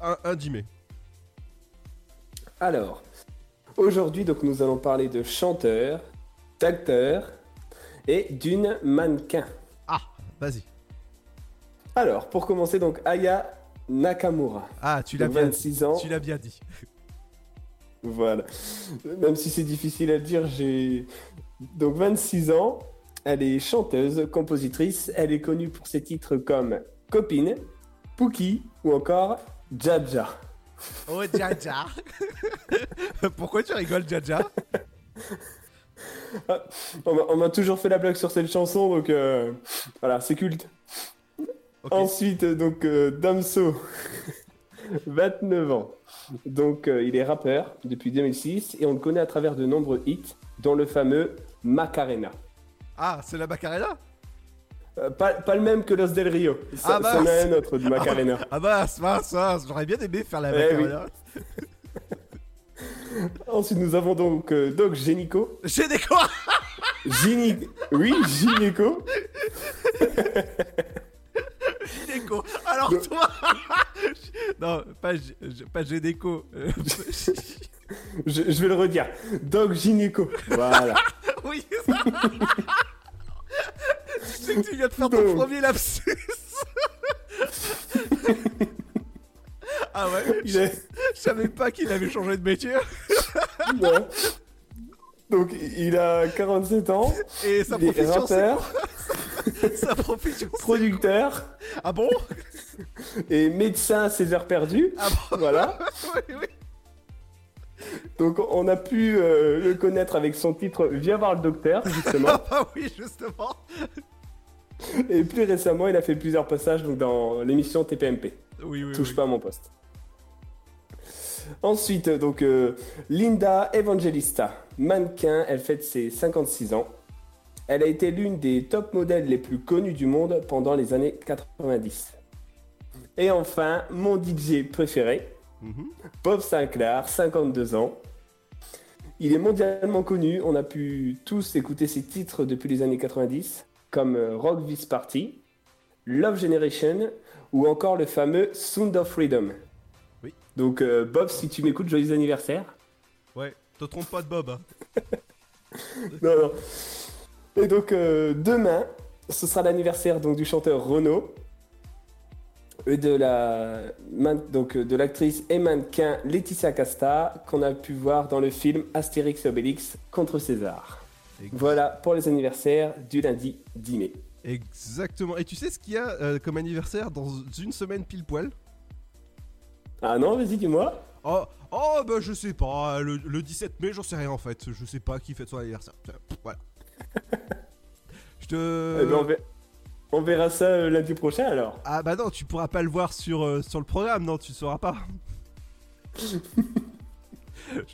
un, un 10 mai. Alors, aujourd'hui, donc, nous allons parler de chanteurs, d'acteurs et d'une mannequin. Ah, vas-y. Alors, pour commencer, donc, Aya Nakamura. Ah, tu l'as bien 26 ans. Tu l'as bien dit. (laughs) Voilà. Même si c'est difficile à dire, j'ai. Donc 26 ans, elle est chanteuse, compositrice, elle est connue pour ses titres comme Copine, Pookie ou encore Jaja. Oh, Jaja (laughs) Pourquoi tu rigoles, Jaja Ah, On m'a- on m'a toujours fait la blague sur cette chanson, donc euh, voilà, c'est culte. Ensuite, donc euh, Damso, (laughs) 29 ans. Donc euh, il est rappeur depuis 2006 et on le connaît à travers de nombreux hits, dont le fameux Macarena. Ah, c'est la Macarena? Euh, pas, pas le même que Los Del Rio. Ça, Ah, bah, a c'est- un autre du Macarena. (laughs) Ah bah, c'est mince, ça, j'aurais bien aimé faire la Eh oui. Macarena. (laughs) Ensuite, nous avons donc euh, Doc Génico. Génico Gyni- Oui, Gynéco. Gynéco Alors toi (laughs) Non, pas, pas euh, (laughs) Je, je vais le redire. Doc Gynéco. Voilà. (laughs) oui, ça Je sais que tu viens de faire ton Donc. premier lapsus Ah ouais est- Je savais pas qu'il avait changé de métier. Ouais. Donc, il a 47 ans. Et sa il profession, (laughs) Sa profession, producteur Ah bon (laughs) et médecin à ses heures perdues. Ah bon (laughs) Voilà. Oui, oui. Donc, on a pu euh, le connaître avec son titre Viens voir le docteur, justement. Ah bah oui, justement. et plus récemment, il a fait plusieurs passages donc, dans l'émission TPMP. Oui, oui, Touche oui. pas à mon poste. Ensuite, donc euh, Linda Evangelista, mannequin, elle fête ses 56 ans. Elle a été l'une des top modèles les plus connues du monde pendant les années 90. Et enfin, mon DJ préféré, Mhm. Bob Sinclair, 52 ans. Il est mondialement connu, on a pu tous écouter ses titres depuis les années 90, comme euh, Rock This Party, Love Generation ou encore le fameux Sound of Freedom. Donc euh, Bob, si tu m'écoutes, joyeux anniversaire. Ouais, te trompe pas de Bob. hein. (laughs) Non, non. Et donc euh, demain, ce sera l'anniversaire donc du chanteur Renaud et de la donc de l'actrice et mannequin Laetitia Casta qu'on a pu voir dans le film Astérix et Obélix contre César. Voilà pour les anniversaires du lundi 10 mai. Exactement. Et tu sais ce qu'il y a euh, comme anniversaire dans une semaine pile poil? Ah non, vas-y, dis-moi. Oh, oh bah je sais pas, le, le 17 mai, j'en sais rien en fait. Je sais pas qui fête son anniversaire. Voilà. (laughs) Je te. Eh ben, on, ver- on verra ça euh, lundi prochain alors. Ah bah non, tu pourras pas le voir sur, euh, sur le programme, non, tu sauras pas. (laughs) je,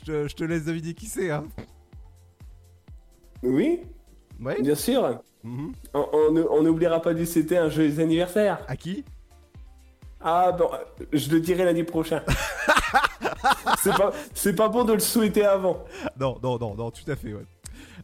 te, je te laisse deviner qui c'est, hein. Oui Ouais Bien sûr. Mhm. On n'oubliera pas du c'était un joyeux anniversaire. À qui? Ah bon, je le dirai lundi prochain. (laughs) c'est pas, c'est pas bon de le souhaiter avant. Non, non, non, non, tout à fait, ouais.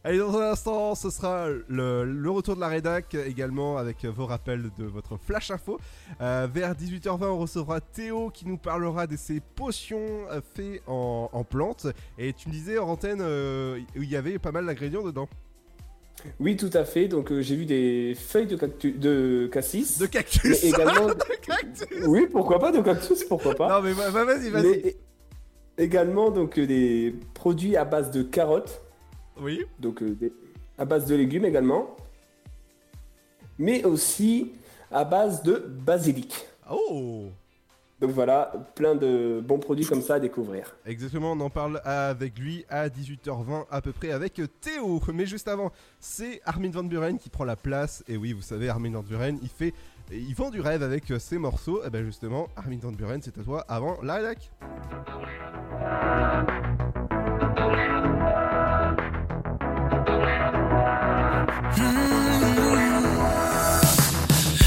Allez, dans un instant, ce sera le, le retour de la rédac également avec vos rappels de votre flash info. Euh, vers 18h20, on recevra Théo qui nous parlera de ses potions euh, faites en, en plantes. Et tu me disais en antenne euh, où il y avait pas mal d'ingrédients dedans. Oui, tout à fait. Donc euh, j'ai vu des feuilles de, cactus, de cassis. De cactus Mais également. (laughs) De cactus Oui, pourquoi pas de cactus, pourquoi pas. Non, mais va- va- vas-y, vas-y. Mais également donc euh, des produits à base de carottes. Oui. Donc euh, des- à base de légumes également. Mais aussi à base de basilic. Oh Donc voilà, plein de bons produits comme ça à découvrir. Exactement, on en parle avec lui à 18h20 à peu près avec Théo. Mais juste avant, c'est Armin Van Buren qui prend la place. Et oui, vous savez, Armin Van Buren, il fait, il vend du rêve avec ses morceaux. Et ben justement, Armin Van Buren, c'est à toi avant la rédac.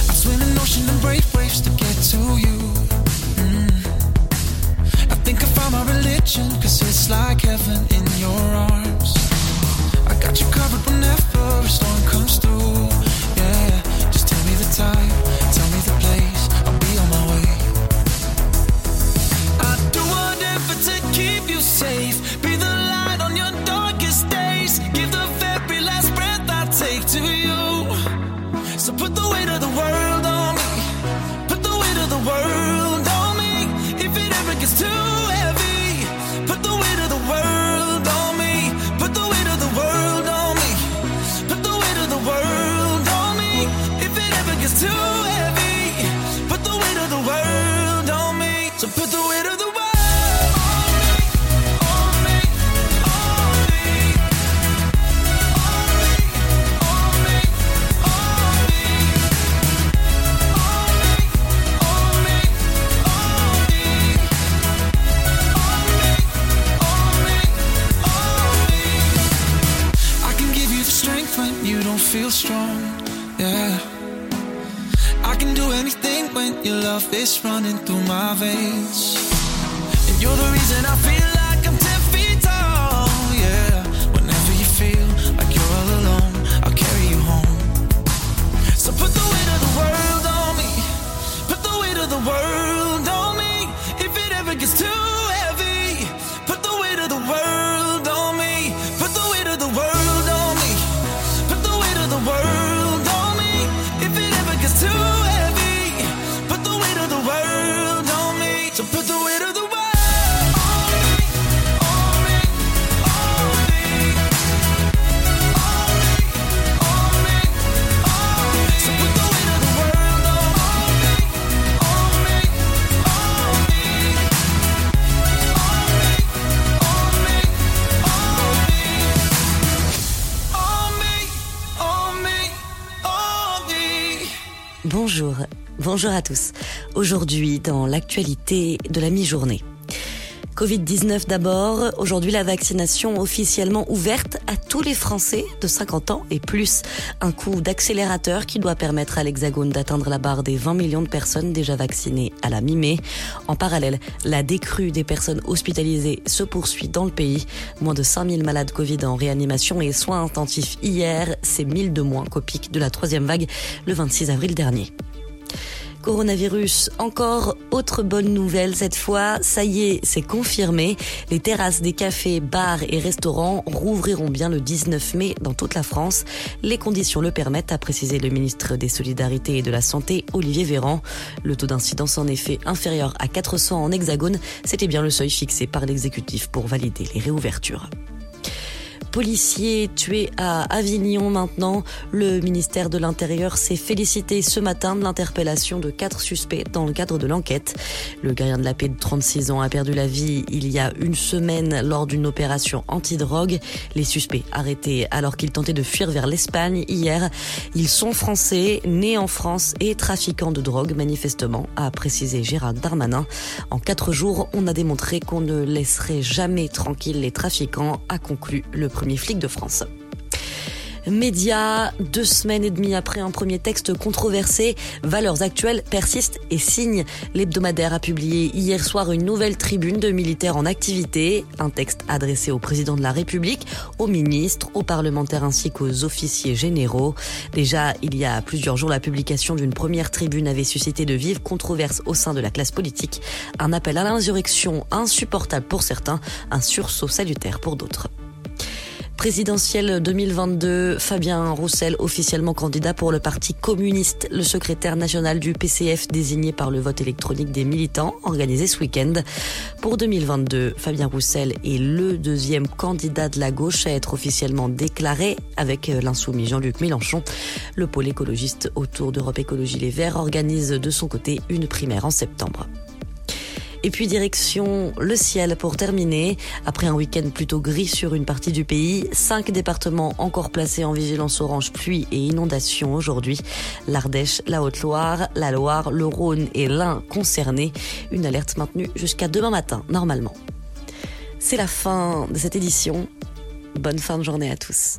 I swim an ocean and brave waves to get to you. Religion, cause it's like heaven in your arms. I got you covered whenever a storm comes through. Love is running through my veins. And you're the reason I feel Bonjour, bonjour à tous. Aujourd'hui, dans l'actualité de la mi-journée. Covid-19 d'abord. Aujourd'hui, la vaccination officiellement ouverte à tous les Français de 50 ans et plus. Un coup d'accélérateur qui doit permettre à l'Hexagone d'atteindre la barre des 20 millions de personnes déjà vaccinées à la mi-mai. En parallèle, la décrue des personnes hospitalisées se poursuit dans le pays. Moins de 5000 malades Covid en réanimation et soins intensifs hier. C'est 1000 de moins qu'au de la troisième vague le 26 avril dernier. Coronavirus, encore autre bonne nouvelle cette fois, ça y est, c'est confirmé. Les terrasses des cafés, bars et restaurants rouvriront bien le 19 mai dans toute la France. Les conditions le permettent, a précisé le ministre des Solidarités et de la Santé, Olivier Véran. Le taux d'incidence en effet inférieur à 400 en hexagone, c'était bien le seuil fixé par l'exécutif pour valider les réouvertures policiers tués à Avignon maintenant. Le ministère de l'Intérieur s'est félicité ce matin de l'interpellation de quatre suspects dans le cadre de l'enquête. Le gardien de la paix de 36 ans a perdu la vie il y a une semaine lors d'une opération antidrogue. Les suspects arrêtés alors qu'ils tentaient de fuir vers l'Espagne hier. Ils sont français, nés en France et trafiquants de drogue manifestement, a précisé Gérard Darmanin. En quatre jours, on a démontré qu'on ne laisserait jamais tranquille les trafiquants, a conclu le premier France. Média, deux semaines et demie après un premier texte controversé, Valeurs actuelles persistent et signent. L'hebdomadaire a publié hier soir une nouvelle tribune de militaires en activité, un texte adressé au président de la République, aux ministres, aux parlementaires ainsi qu'aux officiers généraux. Déjà, il y a plusieurs jours, la publication d'une première tribune avait suscité de vives controverses au sein de la classe politique. Un appel à l'insurrection insupportable pour certains, un sursaut salutaire pour d'autres présidentielle 2022, Fabien Roussel officiellement candidat pour le Parti communiste, le secrétaire national du PCF désigné par le vote électronique des militants organisé ce week-end. Pour 2022, Fabien Roussel est le deuxième candidat de la gauche à être officiellement déclaré avec l'insoumis Jean-Luc Mélenchon. Le pôle écologiste autour d'Europe Écologie Les Verts organise de son côté une primaire en septembre. Et puis direction le ciel pour terminer. Après un week-end plutôt gris sur une partie du pays, cinq départements encore placés en vigilance orange pluie et inondation aujourd'hui. L'Ardèche, la Haute-Loire, la Loire, le Rhône et l'Ain concernés. Une alerte maintenue jusqu'à demain matin, normalement. C'est la fin de cette édition. Bonne fin de journée à tous.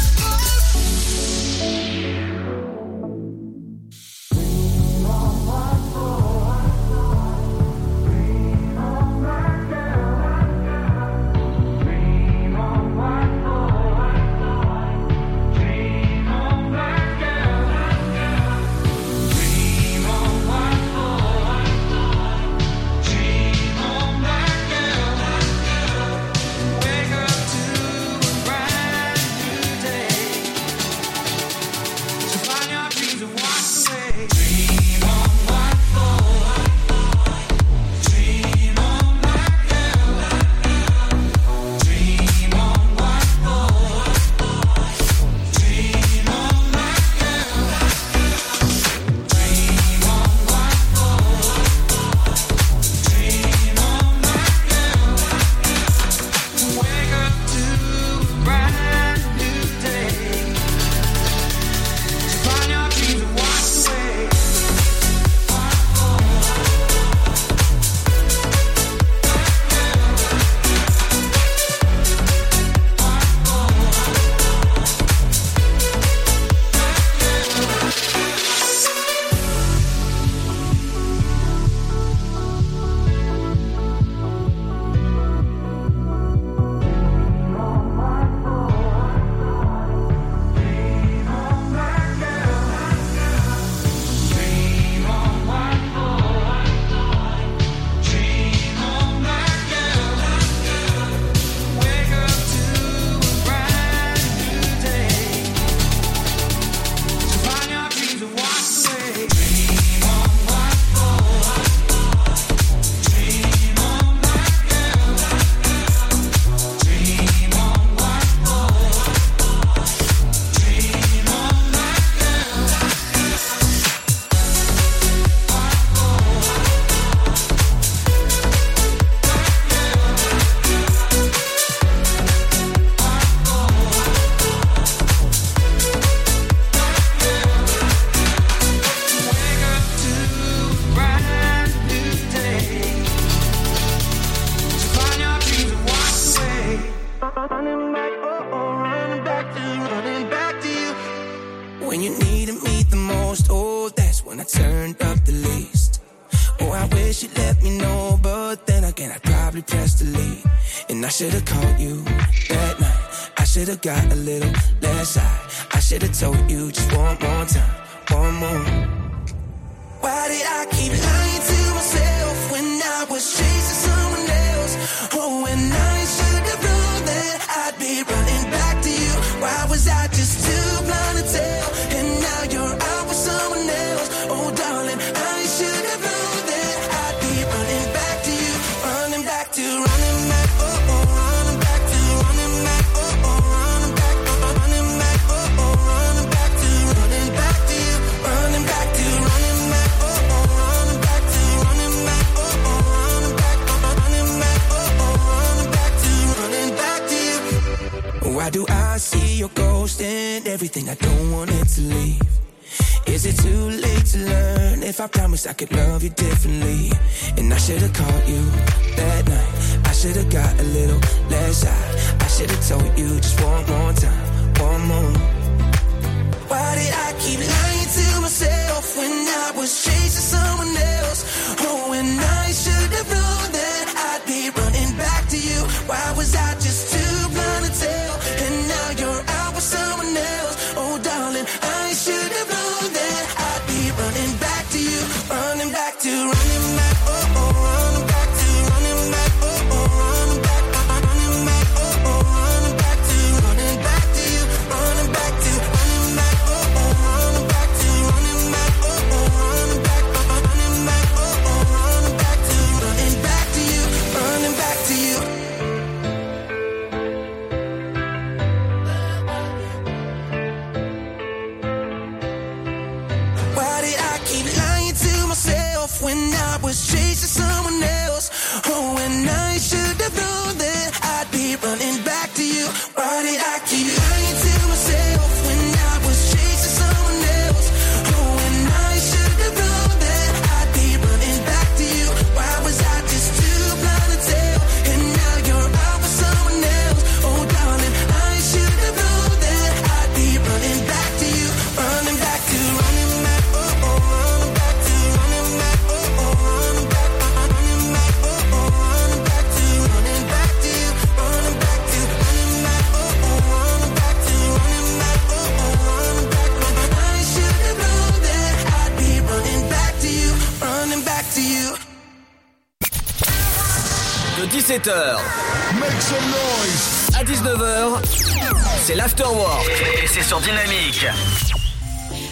Sur Dynamique.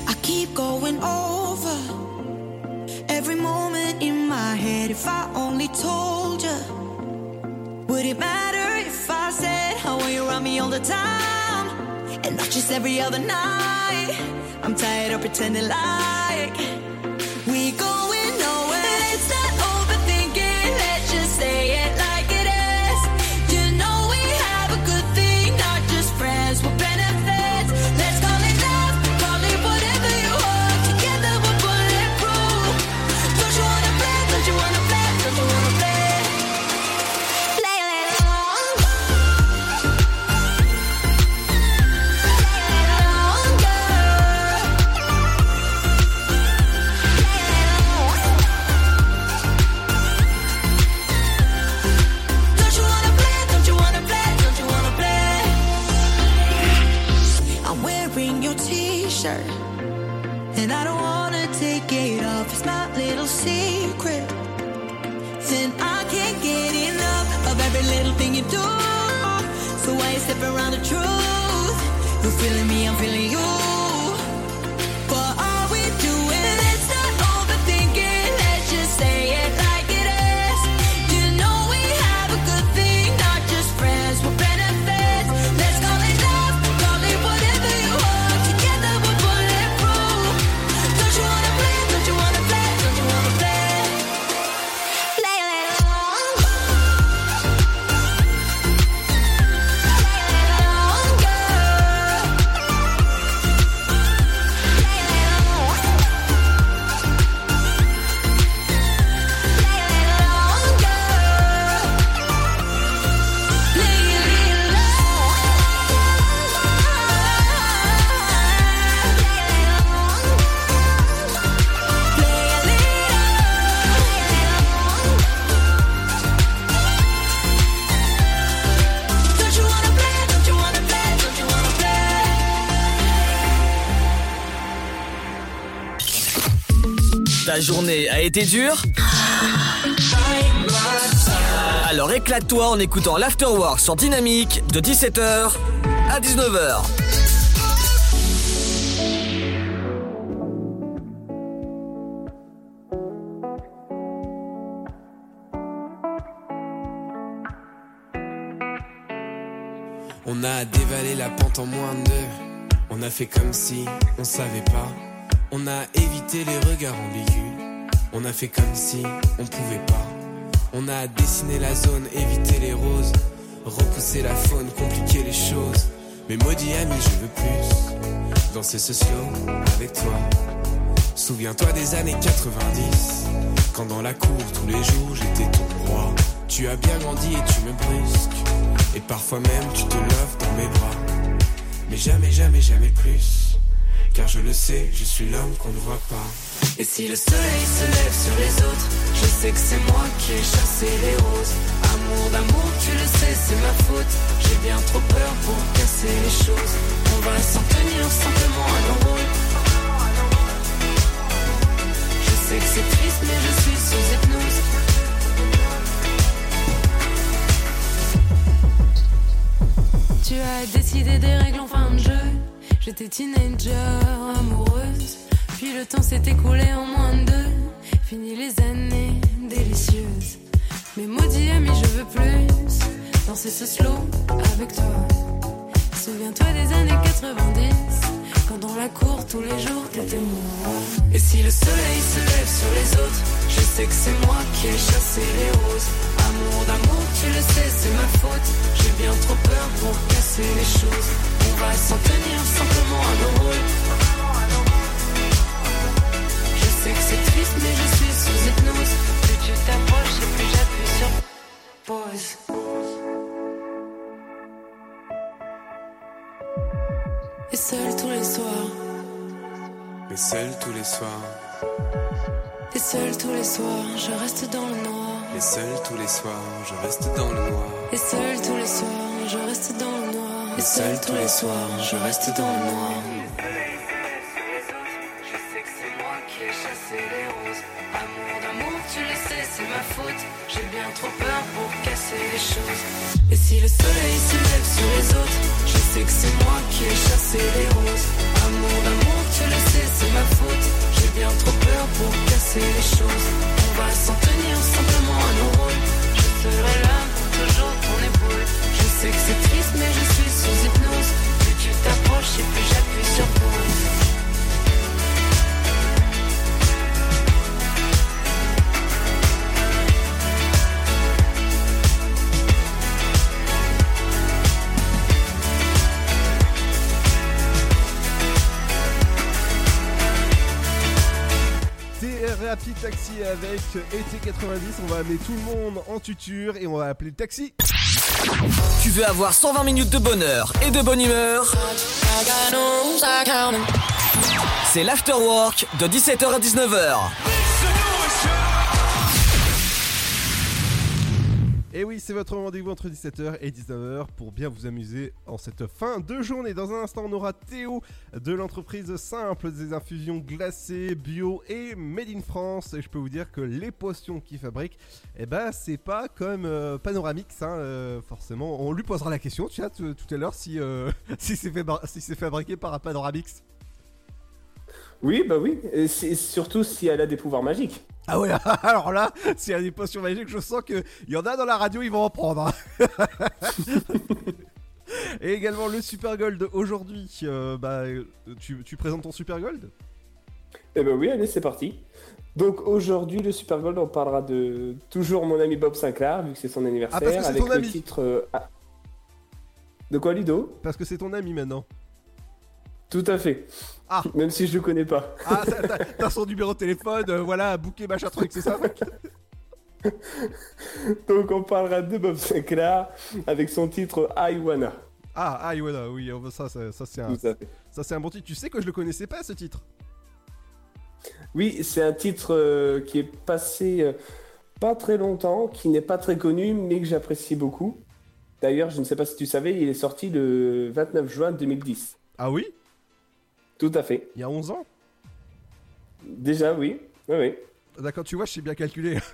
I keep going over every moment in my head. If I only told you, would it matter if I said how you around me all the time and not just every other night? I'm tired of pretending like été dure Alors éclate-toi en écoutant l'Afterwork sur Dynamique de 17h à 19h. On a dévalé la pente en moins de deux. On a fait comme si on savait pas. On a évité les regards ambigus. On a fait comme si on pouvait pas. On a dessiné la zone, évité les roses. Repousser la faune, compliquer les choses. Mais maudit ami, je veux plus. Danser ce slow avec toi. Souviens-toi des années 90. Quand dans la cour, tous les jours, j'étais ton roi. Tu as bien grandi et tu me brusques. Et parfois même, tu te lèves dans mes bras. Mais jamais, jamais, jamais plus. Car je le sais, je suis l'homme qu'on ne voit pas. Et si le soleil se lève sur les autres, je sais que c'est moi qui ai chassé les roses. Amour d'amour, tu le sais, c'est ma faute. J'ai bien trop peur pour casser les choses. On va s'en tenir simplement à nos. Je sais que c'est triste, mais je suis sous hypnose. Tu as décidé des règles en fin de jeu. J'étais teenager, amoureuse. Puis le temps s'est écoulé en moins de deux. Fini les années délicieuses. Mais maudit ami, je veux plus danser ce slow avec toi. Souviens-toi des années 90. Quand dans la cour tous les jours t'étais moi. Et si le soleil se lève sur les autres, je sais que c'est moi qui ai chassé les roses. Amour d'amour, tu le sais, c'est ma faute. J'ai bien trop peur pour casser les choses. On va s'en tenir simplement à nos rôles. Mais je suis sous hypnose. Plus tu t'approches et plus j'appuie sur pause. Et seul tous les soirs, Mais seul tous les soirs, et seul tous les soirs, je reste dans le noir. et seul tous les soirs, je reste dans le noir. Et seul tous les soirs, je reste dans le noir. Et seul tous les soirs, je reste dans le noir. Chassé les roses. Amour d'amour, tu le sais, c'est ma faute. J'ai bien trop peur pour casser les choses. Et si le soleil se lève sur les autres, je sais que c'est moi qui ai chassé les roses. Amour d'amour, tu le sais, c'est ma faute. J'ai bien trop peur pour casser les choses. On va s'en tenir simplement à nos rôles. Je serai là pour toujours ton épaule. Je sais que c'est triste, mais je suis sous hypnose. Plus tu t'approches et plus j'appuie sur pause. Rapid Taxi avec ET 90. On va amener tout le monde en tuture et on va appeler le taxi. Tu veux avoir 120 minutes de bonheur et de bonne humeur? C'est l'afterwork de 17h à 19h. Et oui, c'est votre rendez-vous entre 17h et 19h pour bien vous amuser en cette fin de journée. Dans un instant, on aura Théo de l'entreprise Simple, des infusions glacées, bio et made in France. Et je peux vous dire que les potions qu'il fabrique, eh ben, c'est pas comme euh, Panoramix, hein, euh, forcément. On lui posera la question, tu vois, tout à l'heure, si, euh, (laughs) si c'est fabriqué par Panoramix. Oui, bah oui. Et surtout si elle a des pouvoirs magiques. Ah ouais, (laughs) alors là, y a des potions magiques, je sens qu'il y en a dans la radio, ils vont en prendre. hein. (laughs) Et également le Super Gold aujourd'hui. euh, bah, tu, tu présentes ton Super Gold? Eh ben oui, allez, c'est parti. Donc aujourd'hui, le Super Gold, on parlera de toujours mon ami Bob Sinclair, vu que c'est son anniversaire, Ah, parce que c'est ton ami. titre. euh, ah. De quoi, Ludo? Parce que c'est ton ami maintenant. Tout à fait. Ah. Même si je le connais pas. Ah, t'as- son numéro de téléphone, euh, voilà, bouquet, machin truc, c'est ça mec? (laughs) Donc on parlera de Bob Sinclair avec son titre I Wanna. Ah, voilà, oui, ça, ça, ça, c'est un, ça c'est un bon titre. Tu sais que je le connaissais pas ce titre? Oui, c'est un titre euh, qui est passé euh, pas très longtemps, qui n'est pas très connu, mais que j'apprécie beaucoup. D'ailleurs, je ne sais pas si tu savais, il est sorti le 29 juin 2010. Ah oui? Tout à fait. Il y a 11 ans? Déjà, oui. Oui, oui. D'accord, tu vois, je sais bien calculer. (laughs)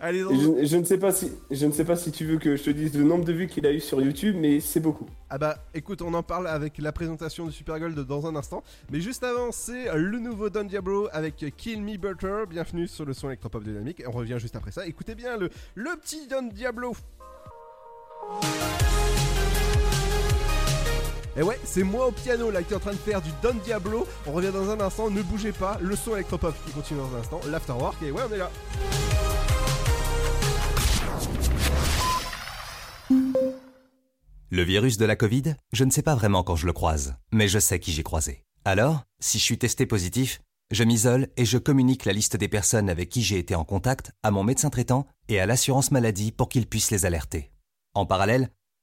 Allez, dans... Je, je ne sais pas si, je ne sais pas si tu veux que je te dise le nombre de vues qu'il a eu sur YouTube, mais c'est beaucoup. Ah bah écoute, on en parle avec la présentation du Super Gold dans un instant. Mais juste avant, c'est le nouveau Don Diablo avec Kill Me Butter. Bienvenue sur le son électropop dynamique. On revient juste après ça. Écoutez bien le, le petit Don Diablo. Et ouais, c'est moi au piano là qui est en train de faire du Don Diablo. On revient dans un instant, ne bougez pas. Le son électropop qui continue dans un instant. L'afterwork, et ouais, on est là. Le virus de la Covid, je ne sais pas vraiment quand je le croise, mais je sais qui j'ai croisé. Alors, si je suis testé positif, je m'isole et je communique la liste des personnes avec qui j'ai été en contact à mon médecin traitant et à l'assurance maladie pour qu'ils puissent les alerter. En parallèle,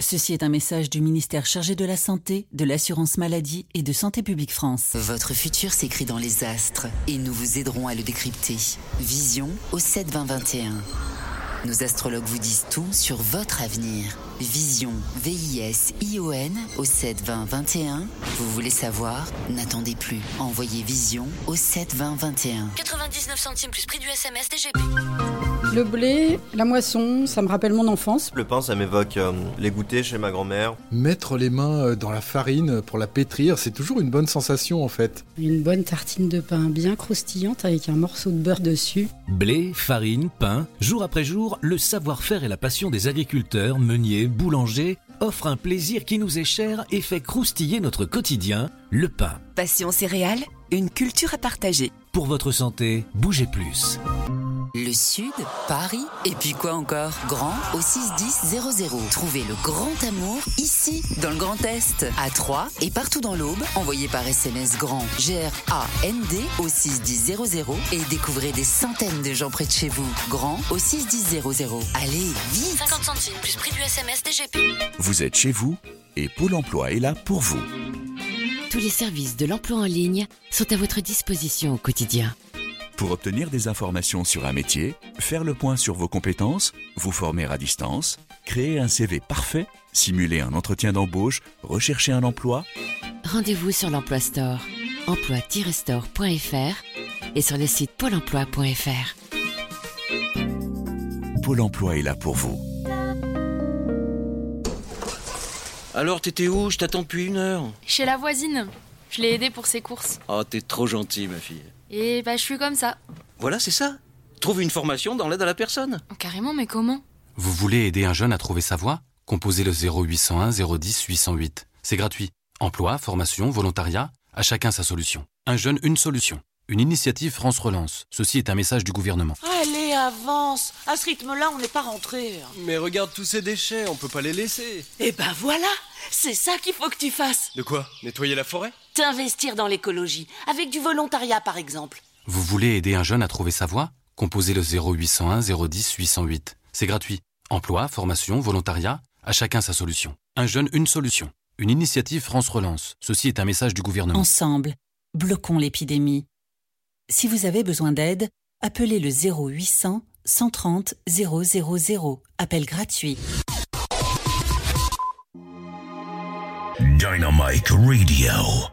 Ceci est un message du ministère chargé de la Santé, de l'Assurance Maladie et de Santé Publique France. Votre futur s'écrit dans les astres et nous vous aiderons à le décrypter. Vision au 7 20 21. Nos astrologues vous disent tout sur votre avenir. Vision, V-I-S-I-O-N au 7 20 21. Vous voulez savoir? N'attendez plus. Envoyez Vision au 7 20 21. 99 centimes plus prix du SMS DGP. Le blé, la moisson, ça me rappelle mon enfance. Le pain, ça m'évoque euh, les goûters chez ma grand-mère. Mettre les mains euh, dans la farine pour la pétrir, c'est toujours une bonne sensation en fait. Une bonne tartine de pain bien croustillante avec un morceau de beurre dessus. Blé, farine, pain, jour après jour, le savoir-faire et la passion des agriculteurs, meuniers, boulangers offrent un plaisir qui nous est cher et fait croustiller notre quotidien, le pain. Passion céréales, une culture à partager. Pour votre santé, bougez plus. Le Sud, Paris, et puis quoi encore? Grand au 61000. Trouvez le grand amour ici, dans le Grand Est, à Troyes et partout dans l'Aube. Envoyez par SMS grand G-R-A-N-D au 61000 et découvrez des centaines de gens près de chez vous. Grand au 61000. Allez, vite 50 centimes plus prix du SMS DGP. Vous êtes chez vous et Pôle emploi est là pour vous. Tous les services de l'emploi en ligne sont à votre disposition au quotidien. Pour obtenir des informations sur un métier, faire le point sur vos compétences, vous former à distance, créer un CV parfait, simuler un entretien d'embauche, rechercher un emploi, Rendez-vous sur l'Emploi Store, emploi-store.fr et sur le site pôle emploi.fr. Pôle emploi est là pour vous. Alors, t'étais où? Je t'attends depuis une heure. Chez la voisine. Je l'ai aidée pour ses courses. Oh, t'es trop gentil, ma fille. Et bah, je suis comme ça. Voilà, c'est ça. Trouve une formation dans l'aide à la personne. Oh, carrément, mais comment? Vous voulez aider un jeune à trouver sa voie? Composez le 0801 010 808. C'est gratuit. Emploi, formation, volontariat, à chacun sa solution. Un jeune, une solution. Une initiative France Relance. Ceci est un message du gouvernement. Allez, avance À ce rythme-là, on n'est pas rentré. Mais regarde tous ces déchets, on peut pas les laisser. Eh ben voilà C'est ça qu'il faut que tu fasses De quoi? Nettoyer la forêt? T'investir dans l'écologie, avec du volontariat par exemple. Vous voulez aider un jeune à trouver sa voie? Composez le 0801 010 808. C'est gratuit. Emploi, formation, volontariat, à chacun sa solution. Un jeune, une solution. Une initiative France Relance. Ceci est un message du gouvernement. Ensemble, bloquons l'épidémie. Si vous avez besoin d'aide, appelez le 0800 130 000. Appel gratuit. Dynamite Radio,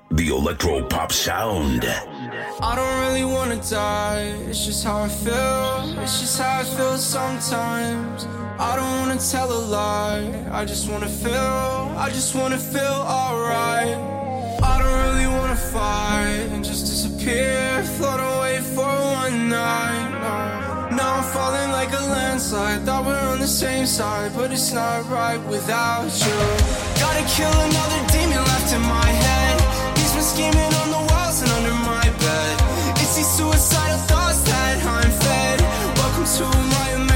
the electro pop sound. I don't really wanna die, it's just how I feel. It's just how I feel sometimes. I don't wanna tell a lie, I just wanna feel, I just wanna feel alright. I don't really wanna fight and just disappear, float away for one night. No. Now I'm falling like a landslide, thought we're on the same side, but it's not right without you. Gotta kill another demon left in my head. He's been scheming on the walls and under my bed. It's these suicidal thoughts that I'm fed. Welcome to my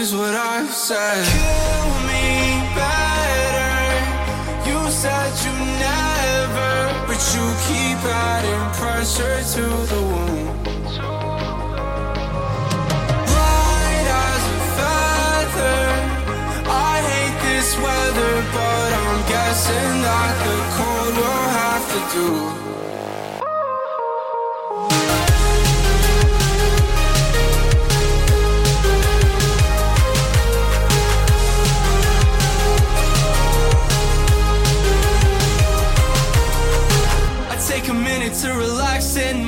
is what I've said. Kill me better. You said you never, but you keep adding pressure to the wound. Light as a feather. I hate this weather, but I'm guessing that the cold will have to do. To relax in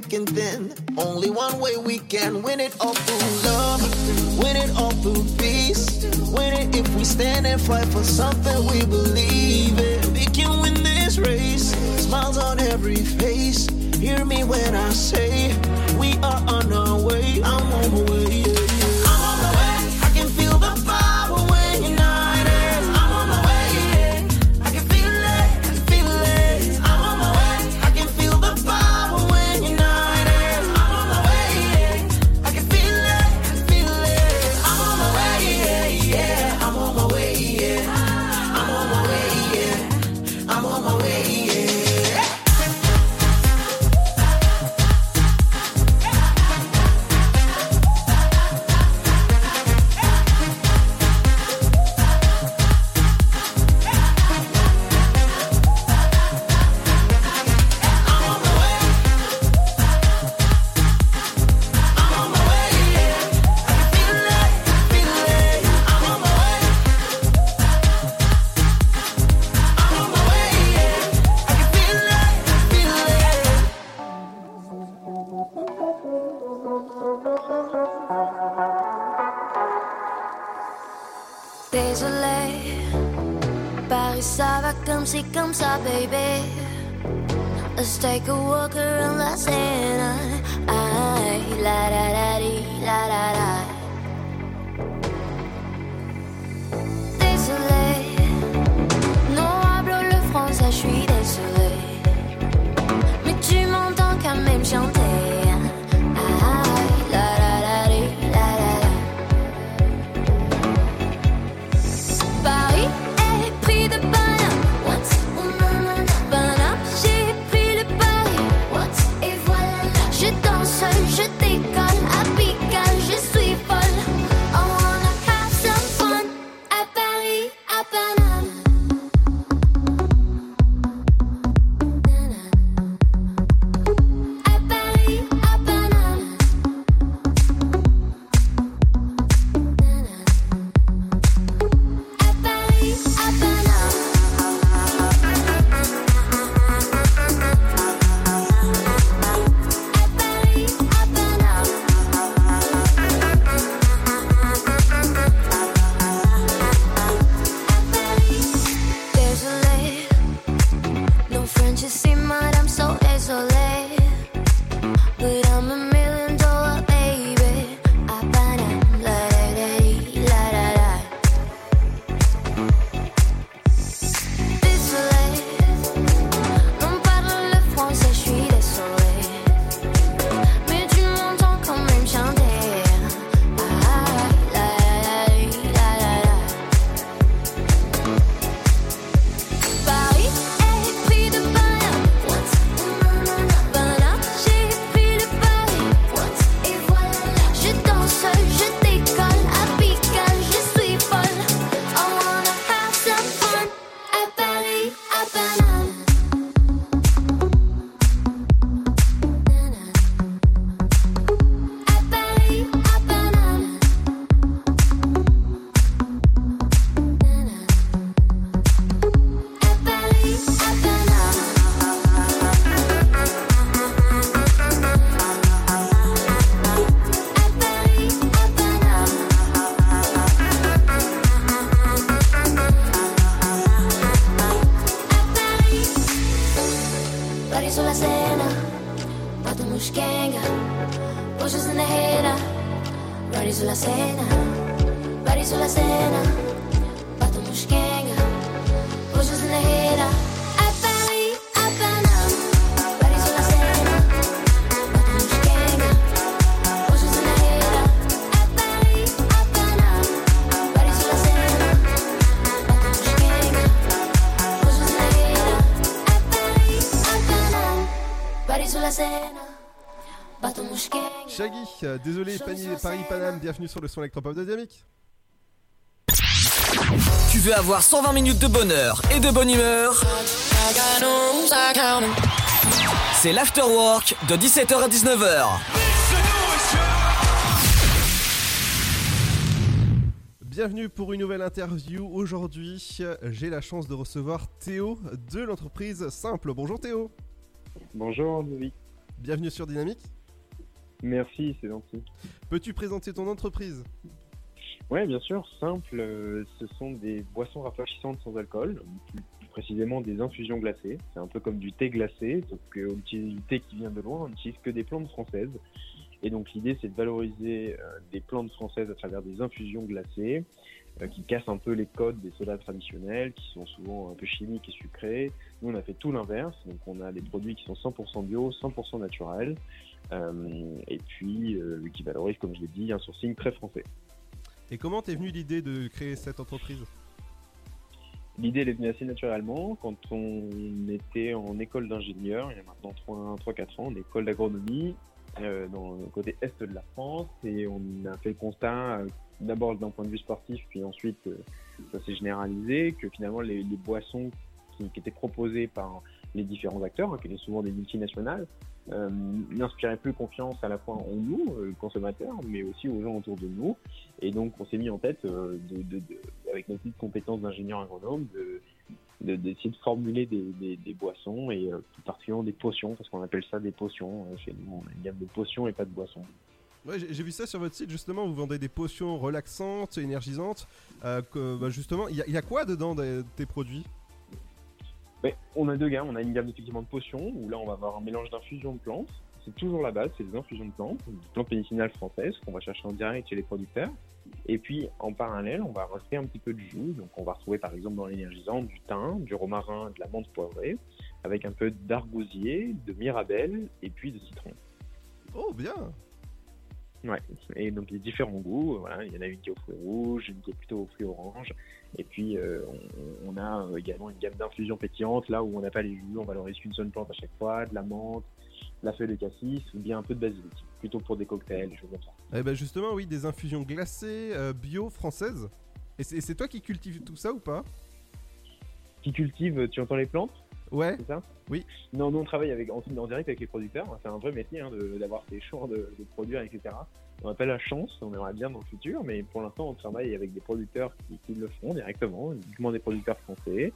thick and thin. Only one way we can win it all through love, win it all through peace. Win it if we stand and fight for something we believe in. We can win this race, smiles on every face. Hear me when I say Let's take a walk around Los Angeles. I, la da da dee, la da da. Désolée, non, hablo le français, je suis désolée. Mais tu m'entends quand même chanter. Désolé, Pani- Paris Paname, bienvenue sur le son électropop de Dynamique. Tu veux avoir 120 minutes de bonheur et de bonne humeur? C'est l'afterwork de 17h à 19h. Bienvenue pour une nouvelle interview. Aujourd'hui, euh, j'ai la chance de recevoir Théo de l'entreprise Simple. Bonjour Théo. Bonjour Louis. Bienvenue sur Dynamique. Merci, c'est gentil. Peux-tu présenter ton entreprise? Ouais, bien sûr, simple, euh, ce sont des boissons rafraîchissantes sans alcool, plus précisément des infusions glacées. C'est un peu comme du thé glacé, sauf qu'au utilise du thé qui vient de loin, on n'utilise que des plantes françaises. Et donc l'idée, c'est de valoriser euh, des plantes françaises à travers des infusions glacées qui cassent un peu les codes des sodas traditionnels, qui sont souvent un peu chimiques et sucrés. Nous, on a fait tout l'inverse, donc on a des produits qui sont 100% bio, 100% naturels, euh, et puis euh, qui valorisent, comme je l'ai dit, un sourcing très français. Et comment t'es venue l'idée de créer cette entreprise? L'idée elle est venue assez naturellement quand on était en école d'ingénieur, il y a maintenant 3-4 ans, en école d'agronomie, euh, dans le côté est de la France, et on a fait le constat, euh, d'abord d'un point de vue sportif, puis ensuite euh, ça s'est généralisé, que finalement les, boissons qui, qui étaient proposées par les différents acteurs, hein, qui étaient souvent des multinationales, euh, n'inspiraient plus confiance à la fois en nous, euh, consommateurs, mais aussi aux gens autour de nous. Et donc, on s'est mis en tête, euh, avec nos petites compétences d'ingénieur agronome, de- de- d'essayer de, formuler des, boissons et euh, particulièrement des potions, parce qu'on appelle ça des potions. Chez nous, on a une de potions et pas de boissons. J'ai vu ça sur votre site justement, vous vendez des potions relaxantes, énergisantes. bah, justement, il y, a- il y a quoi dedans des- tes produits? Mais on a deux gammes. On a une gamme effectivement de potions où là on va avoir un mélange d'infusions de plantes. C'est toujours la base, c'est des infusions de plantes, des plantes médicinales françaises qu'on va chercher en direct chez les producteurs. Et puis en parallèle, on va rajouter un petit peu de jus. Donc on va retrouver par exemple dans l'énergisant du thym, du romarin, de la menthe poivrée, avec un peu d'argousier, de mirabelle et puis de citron. Oh, bien Ouais, et donc il y a différents goûts. Voilà, il y en a une qui est aux fruits rouges, une qui est plutôt aux fruits oranges. Et puis euh, on, on a euh, également une gamme d'infusions pétillantes, là où on n'a pas les jus, on valorise qu'une seule plante à chaque fois, de la menthe, de la feuille de cassis ou bien un peu de basilic, plutôt pour des cocktails, des choses comme ça. Eh ben justement, oui, des infusions glacées, euh, bio, françaises. Et c'est toi qui cultives tout ça ou pas? Qui cultive, tu entends les plantes? Ouais. C'est ça? Oui. Non, nous on travaille avec, en, en direct avec les producteurs. C'est un vrai métier hein, d'avoir ces champs de, de produire, etc. On n'a pas la chance, on aimerait bien dans le futur, mais pour l'instant on travaille avec des producteurs qui, le font directement, uniquement des producteurs français,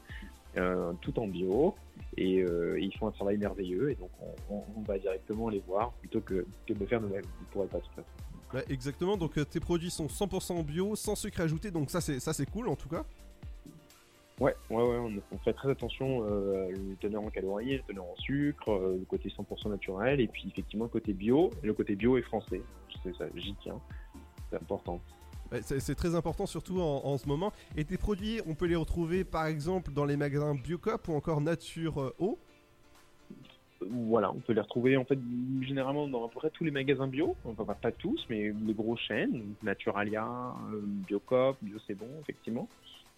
euh, tout en bio, et euh, ils font un travail merveilleux, et donc on, va directement les voir plutôt que, de faire nous-mêmes. Pourrait pas tout. Ouais, exactement, donc euh, tes produits sont 100% bio, sans sucre ajouté, donc ça c'est cool en tout cas. Ouais, ouais, ouais, on, on fait très attention euh, le teneur en calories, le teneur en sucre, euh, le côté 100% naturel, et puis effectivement le côté bio, le côté bio est français. C'est ça, j'y tiens, c'est important. C'est très important surtout en, en ce moment. Et tes produits, on peut les retrouver par exemple dans les magasins Biocop ou encore Nature euh, Eau? Voilà, on peut les retrouver en fait généralement dans à peu près tous les magasins bio, enfin pas, tous, mais les grosses chaînes, Naturalia, euh, Biocop, Bio c'est bon, effectivement.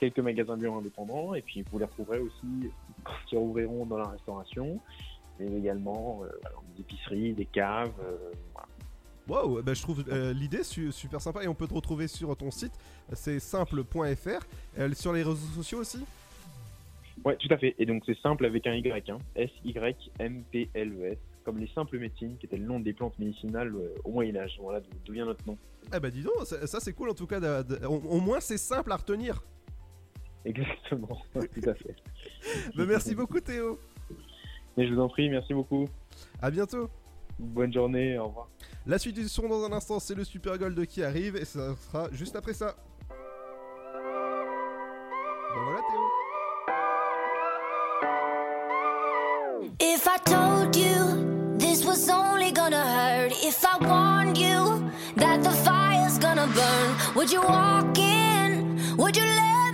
Quelques magasins bio indépendants, et puis vous les retrouverez aussi quand ils rouvriront dans la restauration, mais également euh, des épiceries, des caves, euh, voilà. Wow, bah, je trouve euh, l'idée su- super sympa et on peut te retrouver sur ton site, c'est simple.fr, euh, sur les réseaux sociaux aussi? Ouais, tout à fait. Et donc c'est simple avec un Y, hein. S-Y-M-P-L-E-S, comme les simples médecines, qui étaient le nom des plantes médicinales euh, au Moyen-Âge. Voilà d'où vient notre nom. Ah bah dis donc, ça, ça, c'est cool en tout cas, au moins c'est simple à retenir. Exactement, (laughs) tout à fait. Bah, merci beaucoup Théo. Mais je vous en prie, merci beaucoup. À bientôt. Bonne journée, au revoir. La suite du son dans un instant, c'est le Super Gold qui arrive et ça sera juste après ça. Ben voilà Théo. If I told you this was was only gonna hurt if I warned you that the fire's gonna burn. Would you walk in? Would you let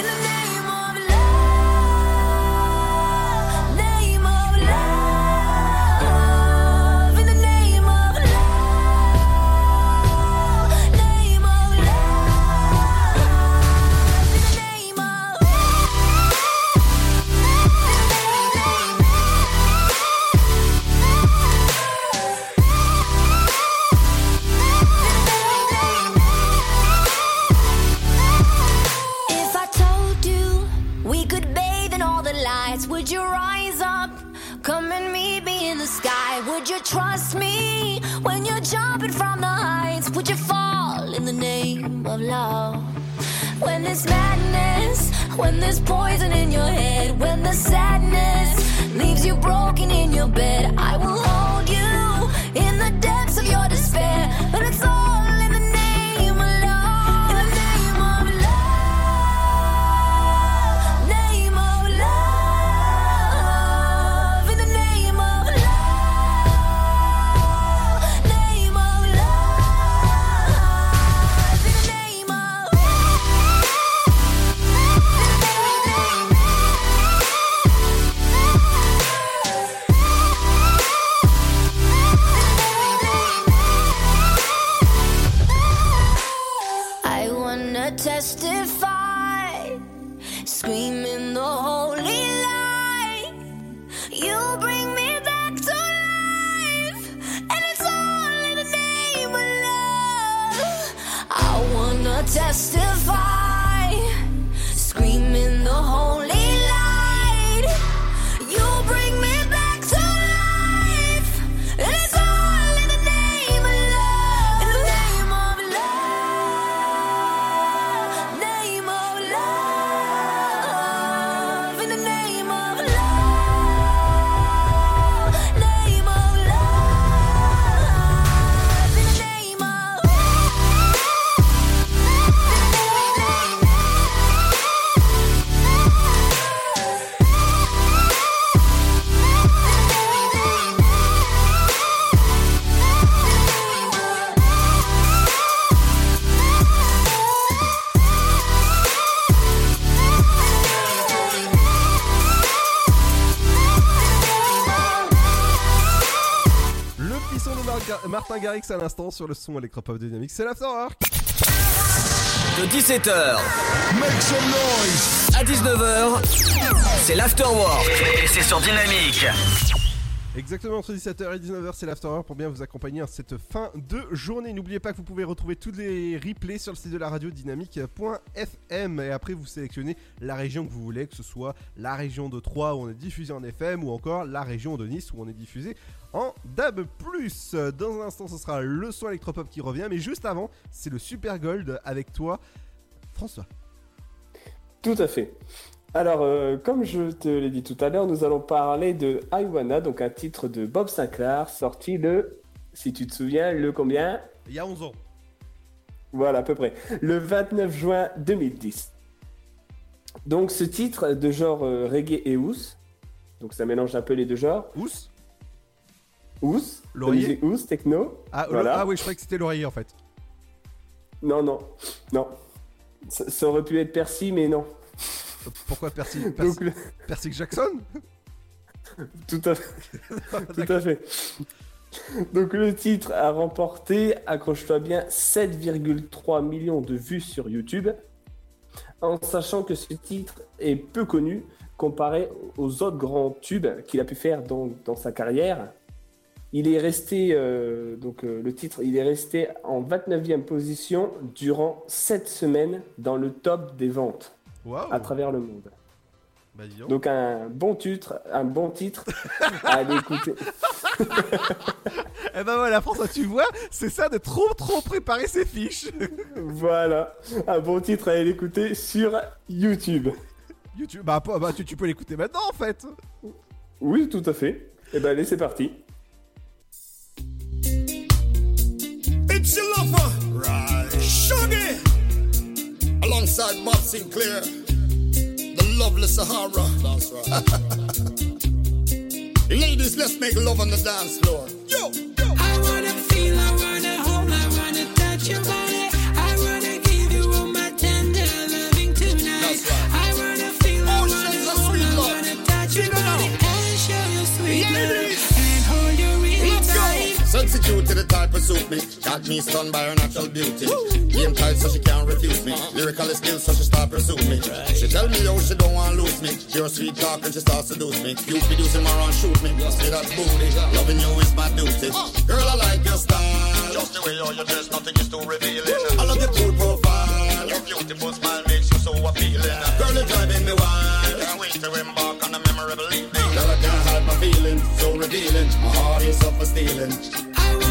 From the heights? Would you fall in the name of love? When there's madness, when there's poison in your head, when the sadness leaves you broken in your bed, I will Garrix à l'instant sur le son électropop dynamique, c'est l'Afterwork. De 17h Make some noise à 19h, c'est l'afterwork et c'est sur Dynamique. Exactement entre 17h et 19h, c'est l'Afterwork pour bien vous accompagner à cette fin de journée. N'oubliez pas que vous pouvez retrouver tous les replays sur le site de la radio dynamique.fm et après vous sélectionnez la région que vous voulez, que ce soit la région de Troyes où on est diffusé en FM ou encore la région de Nice où on est diffusé en DAB+. Dans un instant, ce sera le son électropop qui revient, mais juste avant, c'est le Super Gold avec toi, François. Tout à fait. Alors, euh, comme je te l'ai dit tout à l'heure, nous allons parler de I Wanna, donc un titre de Bob Sinclair, sorti le, si tu te souviens, le combien? Il y a 11 ans. Voilà, à peu près. Le 29 juin 2010. Donc, ce titre de genre euh, reggae et house, donc ça mélange un peu les deux genres. House? House, musique house, techno. Ah, voilà. ah oui, je croyais que c'était l'oreiller en fait. Non, non, non. Ça, ça aurait pu être Percy, mais non. Pourquoi Percy (laughs) Percy, Percy Jackson (laughs) Tout à fait. (laughs) Tout à fait. Donc le titre a remporté, accroche-toi bien, 7,3 millions de vues sur YouTube, en sachant que ce titre est peu connu comparé aux autres grands tubes qu'il a pu faire dans, dans sa carrière. Il est resté, euh, donc euh, le titre, il est resté en 29e position durant 7 semaines dans le top des ventes à travers le monde. Bah, donc. Donc un bon titre, un bon titre à aller écouter. (laughs) Eh ben voilà, François, tu vois, c'est ça de trop trop préparer ses fiches. (laughs) Voilà, un bon titre à aller écouter sur YouTube. YouTube, bah, bah, tu, tu peux l'écouter maintenant en fait. Oui, tout à fait. Eh ben allez, c'est parti. It's your lover, right? Shuggy, alongside Bob Sinclair, the lovely Sahara. That's right. (laughs) Ladies, let's make love on the dance floor. Yo, yo. I wanna feel, I wanna hold, I wanna touch your body. Cute to the type of suit me. Got me stunned by her natural beauty. Game tight so she can't refuse me. Lyrical skills so she start pursue me. She tell me how she don't want to lose me. Pure sweet talk and she start seduce me. You be using my run shoot me. See that booty. Loving you is my duty. Girl, I like your style. Just the way you're you dress, nothing is too revealing. I love your cool profile. Your beautiful smile makes you so appealing. Girl, you're driving me wild. Can't wait to embark on a memorable evening feeling so revealing. My heart is up for stealing.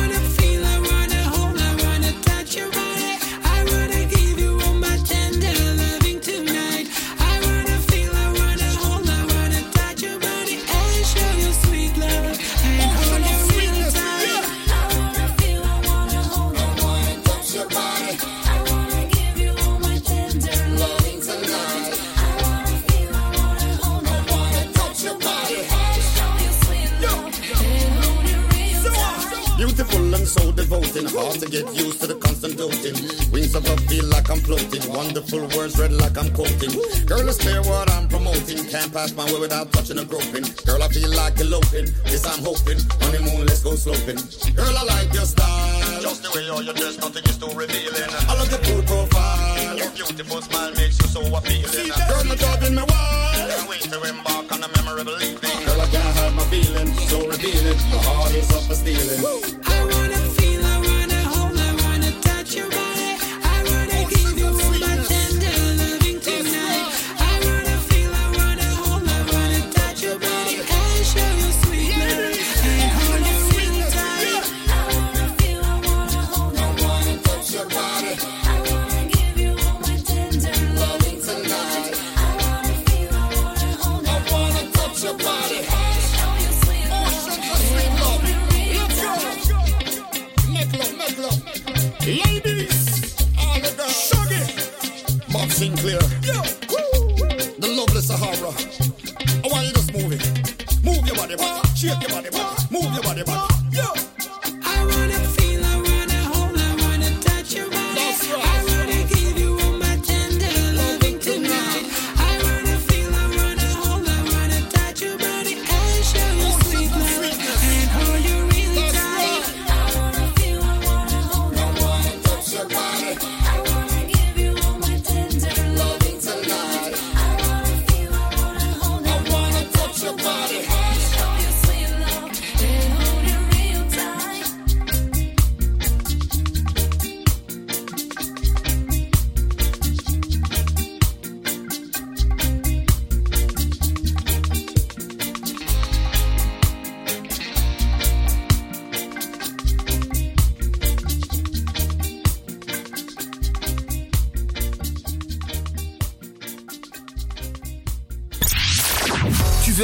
And so devoting, hard to get used to the constant doting. Wings of love feel like I'm floating, wonderful words read like I'm quoting. Girl, it's clear what I'm promoting, can't pass my way without touching or groping. Girl, I feel like eloping, this I'm hoping. Honeymoon, let's go sloping. Girl, I like your style, just the way you're you dress, nothing is too revealing. I love your cool profile, your beautiful smile makes you so appealing. Girl, you're driving me wild, can't wait to embark on a memorable evening. Girl, I can't hide my feelings, so revealing. My heart is up for stealing. I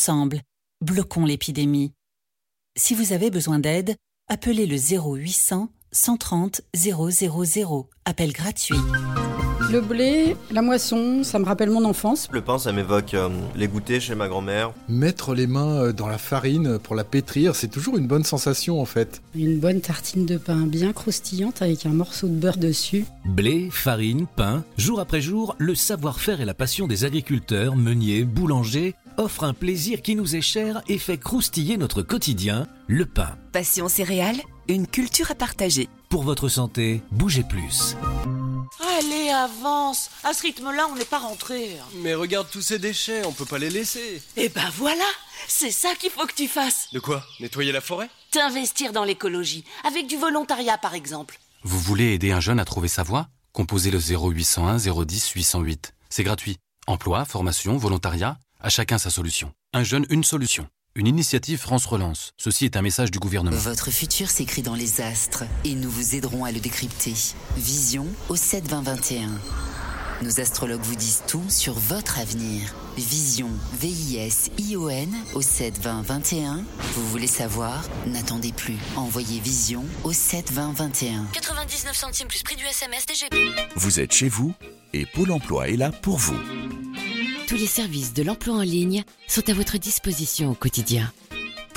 Ensemble, bloquons l'épidémie. Si vous avez besoin d'aide, appelez le 0800 130 000. Appel gratuit. Le blé, la moisson, ça me rappelle mon enfance. Le pain, ça m'évoque euh, les goûters chez ma grand-mère. Mettre les mains euh, dans la farine pour la pétrir, c'est toujours une bonne sensation en fait. Une bonne tartine de pain bien croustillante avec un morceau de beurre dessus. Blé, farine, pain, jour après jour, le savoir-faire et la passion des agriculteurs, meuniers, boulangers offrent un plaisir qui nous est cher et fait croustiller notre quotidien, le pain. Passion céréales, une culture à partager. Pour votre santé, bougez plus. Allez, avance. À ce rythme-là, on n'est pas rentré. Mais regarde tous ces déchets, on peut pas les laisser. Eh ben voilà, c'est ça qu'il faut que tu fasses. De quoi? Nettoyer la forêt? T'investir dans l'écologie, avec du volontariat par exemple. Vous voulez aider un jeune à trouver sa voie? Composez le 0801 010 808. C'est gratuit. Emploi, formation, volontariat, à chacun sa solution. Un jeune, une solution. Une initiative France Relance. Ceci est un message du gouvernement. Votre futur s'écrit dans les astres et nous vous aiderons à le décrypter. Vision au 7 20 21. Nos astrologues vous disent tout sur votre avenir. Vision, V-I-S-I-O-N au 7 20 21. Vous voulez savoir? N'attendez plus. Envoyez Vision au 7 20 21. 99 centimes plus prix du SMS DGP. Vous êtes chez vous et Pôle emploi est là pour vous. Tous les services de l'emploi en ligne sont à votre disposition au quotidien.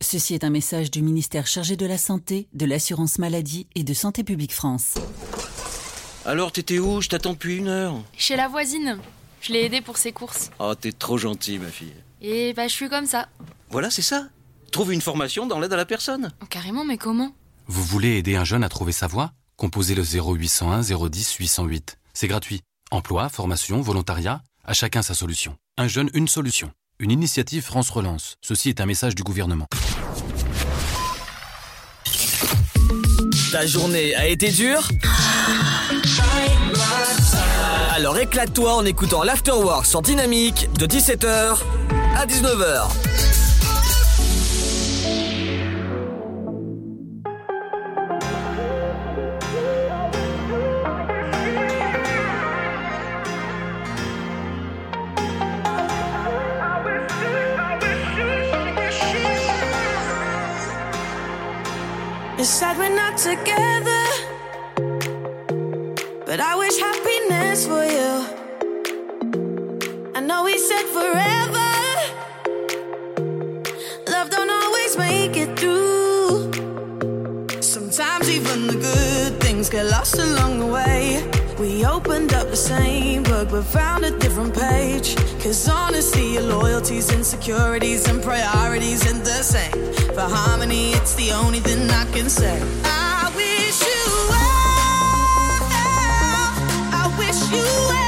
Ceci est un message du ministère chargé de la Santé, de l'Assurance Maladie et de Santé Publique France. Alors, t'étais où? Je t'attends depuis une heure. Chez la voisine. Je l'ai aidée pour ses courses. Oh, t'es trop gentil, ma fille. Et bah, je suis comme ça. Voilà, c'est ça. Trouve une formation dans l'aide à la personne. Oh, carrément, mais comment? Vous voulez aider un jeune à trouver sa voie? Composez le 0801 010 808. C'est gratuit. Emploi, formation, volontariat, à chacun sa solution. Un jeune, une solution. Une initiative France Relance. Ceci est un message du gouvernement. Ta journée a été dure? Alors éclate-toi en écoutant l'Afterwork sur Dynamique de 17h à 19h. It's sad we're not together, but I wish happiness for you. I know we said forever, love don't always make it through. Sometimes even the good things get lost along the way. We opened up the same book but found a different page. Cause honestly, your loyalties, insecurities, and priorities ain't the same. For harmony, it's the only thing I can say. I wish you well. I wish you well.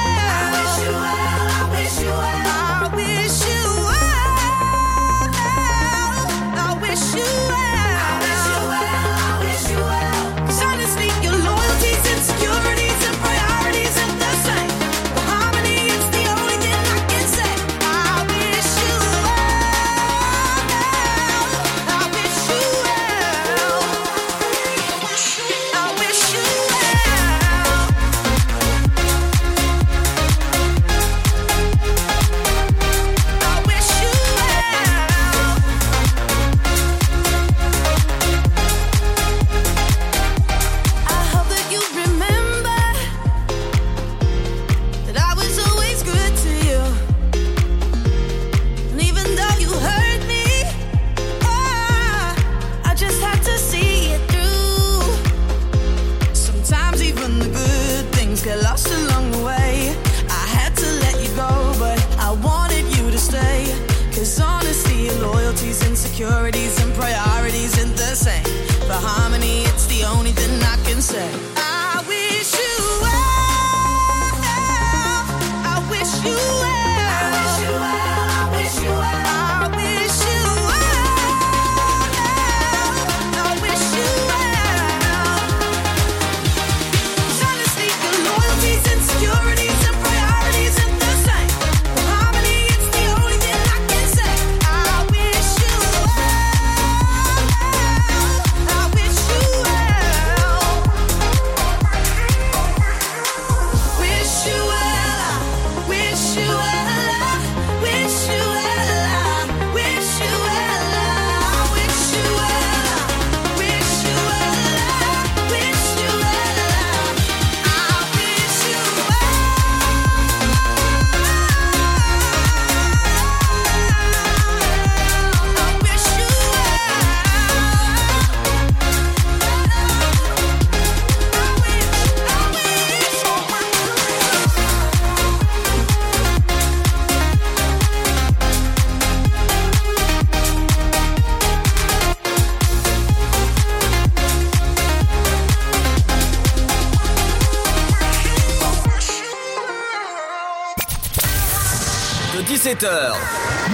17h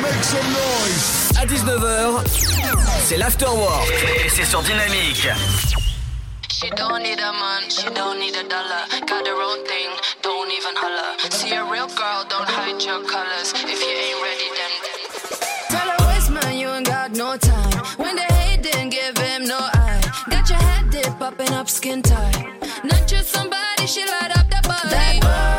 Make some noise à 19h, c'est l'afterwork et c'est sur Dynamique. She don't need a man, she don't need a dollar. Got her own thing, don't even holler. See a real girl, don't hide your colors. If you ain't ready, then. Tell her waste man, you ain't got no time? When they hate, didn't give him no eye. Got your head dip, popping up skin tight. Not just somebody, she light up the body. That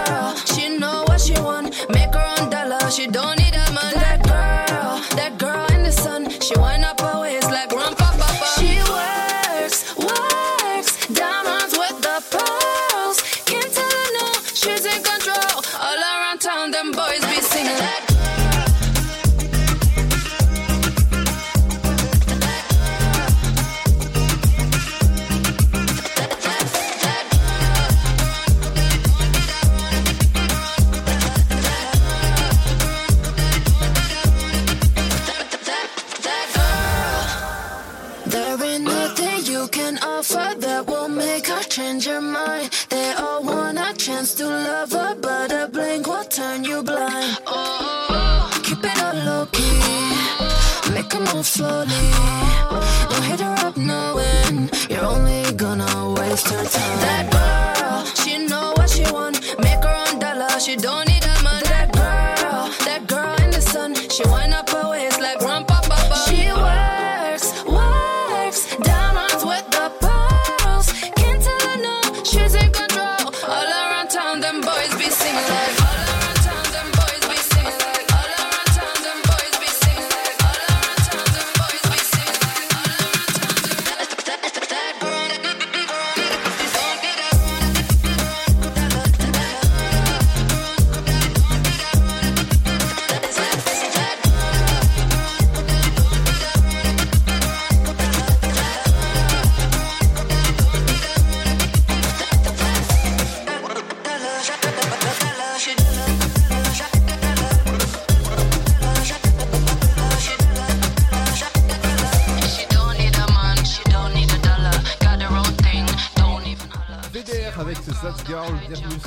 that will make her change her mind. They all want a chance to love her, but a blink will turn you blind. Oh, keep it all low key, make her move slowly. Don't hit her up knowing you're only gonna waste her time. That girl, she know what she want, make her own dollar. She don't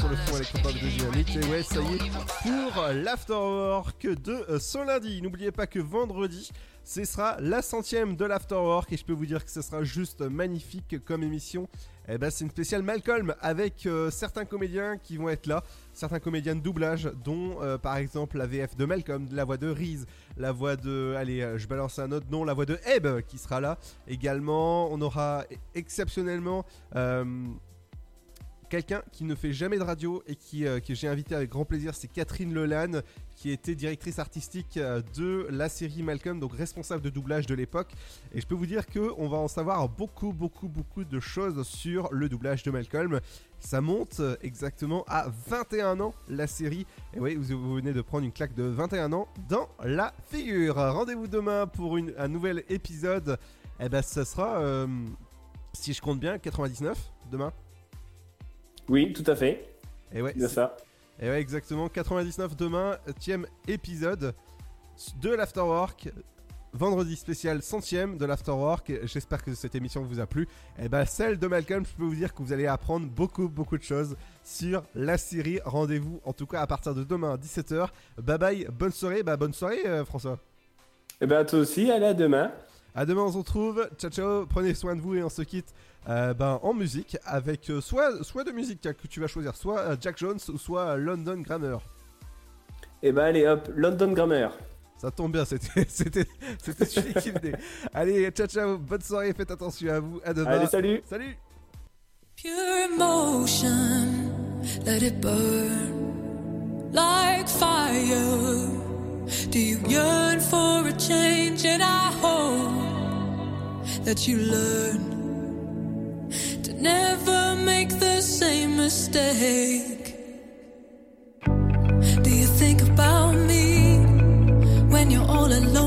le fond de Dynamique. Et ouais, ça y est, pour l'Afterwork de euh, ce lundi. N'oubliez pas que vendredi, ce sera la centième de l'Afterwork et je peux vous dire que ce sera juste magnifique comme émission. Eh ben, c'est une spéciale Malcolm avec euh, certains comédiens qui vont être là, certains comédiens de doublage, dont euh, par exemple la VF de Malcolm, la voix de Reese, la voix de. Allez, je balance un autre nom, la voix de Ebb qui sera là. Également, on aura exceptionnellement. Quelqu'un qui ne fait jamais de radio et qui, euh, que j'ai invité avec grand plaisir, c'est Catherine Lelanne, qui était directrice artistique euh, de la série Malcolm, donc responsable de doublage de l'époque. Et je peux vous dire que on va en savoir beaucoup, beaucoup, beaucoup de choses sur le doublage de Malcolm. Ça monte euh, exactement à 21 ans la série. Et oui, vous, vous venez de prendre une claque de 21 ans dans la figure. Rendez-vous demain pour un nouvel épisode. Et ben, ça sera, si je compte bien, 99 demain. Oui, tout à fait. Et ouais, C'est ça. Et ouais, exactement. 99 demain, 10 épisode de l'Afterwork. vendredi spécial centième de l'Afterwork. J'espère que cette émission vous a plu. Et ben celle de Malcolm, je peux vous dire que vous allez apprendre beaucoup beaucoup de choses sur la série. Rendez-vous en tout cas à partir de demain à 17h. Bye bye, bonne soirée. Bah bonne soirée euh, François. Et ben toi aussi, allez à demain. À demain on se retrouve. Ciao ciao, prenez soin de vous et on se quitte euh, ben, en musique avec euh, soit, soit de musique que tu vas choisir, soit euh, Jack Jones ou soit London Grammar. Et ben allez hop, London Grammar. Ça tombe bien, c'était (laughs) c'était c'était celui qui venait. Allez, ciao ciao, bonne soirée, faites attention à vous. À demain. Allez, salut. Salut. Pure emotion, let it burn like fire. Do you yearn for a change? And I hope that you learn never make the same mistake. Do you think about me when you're all alone?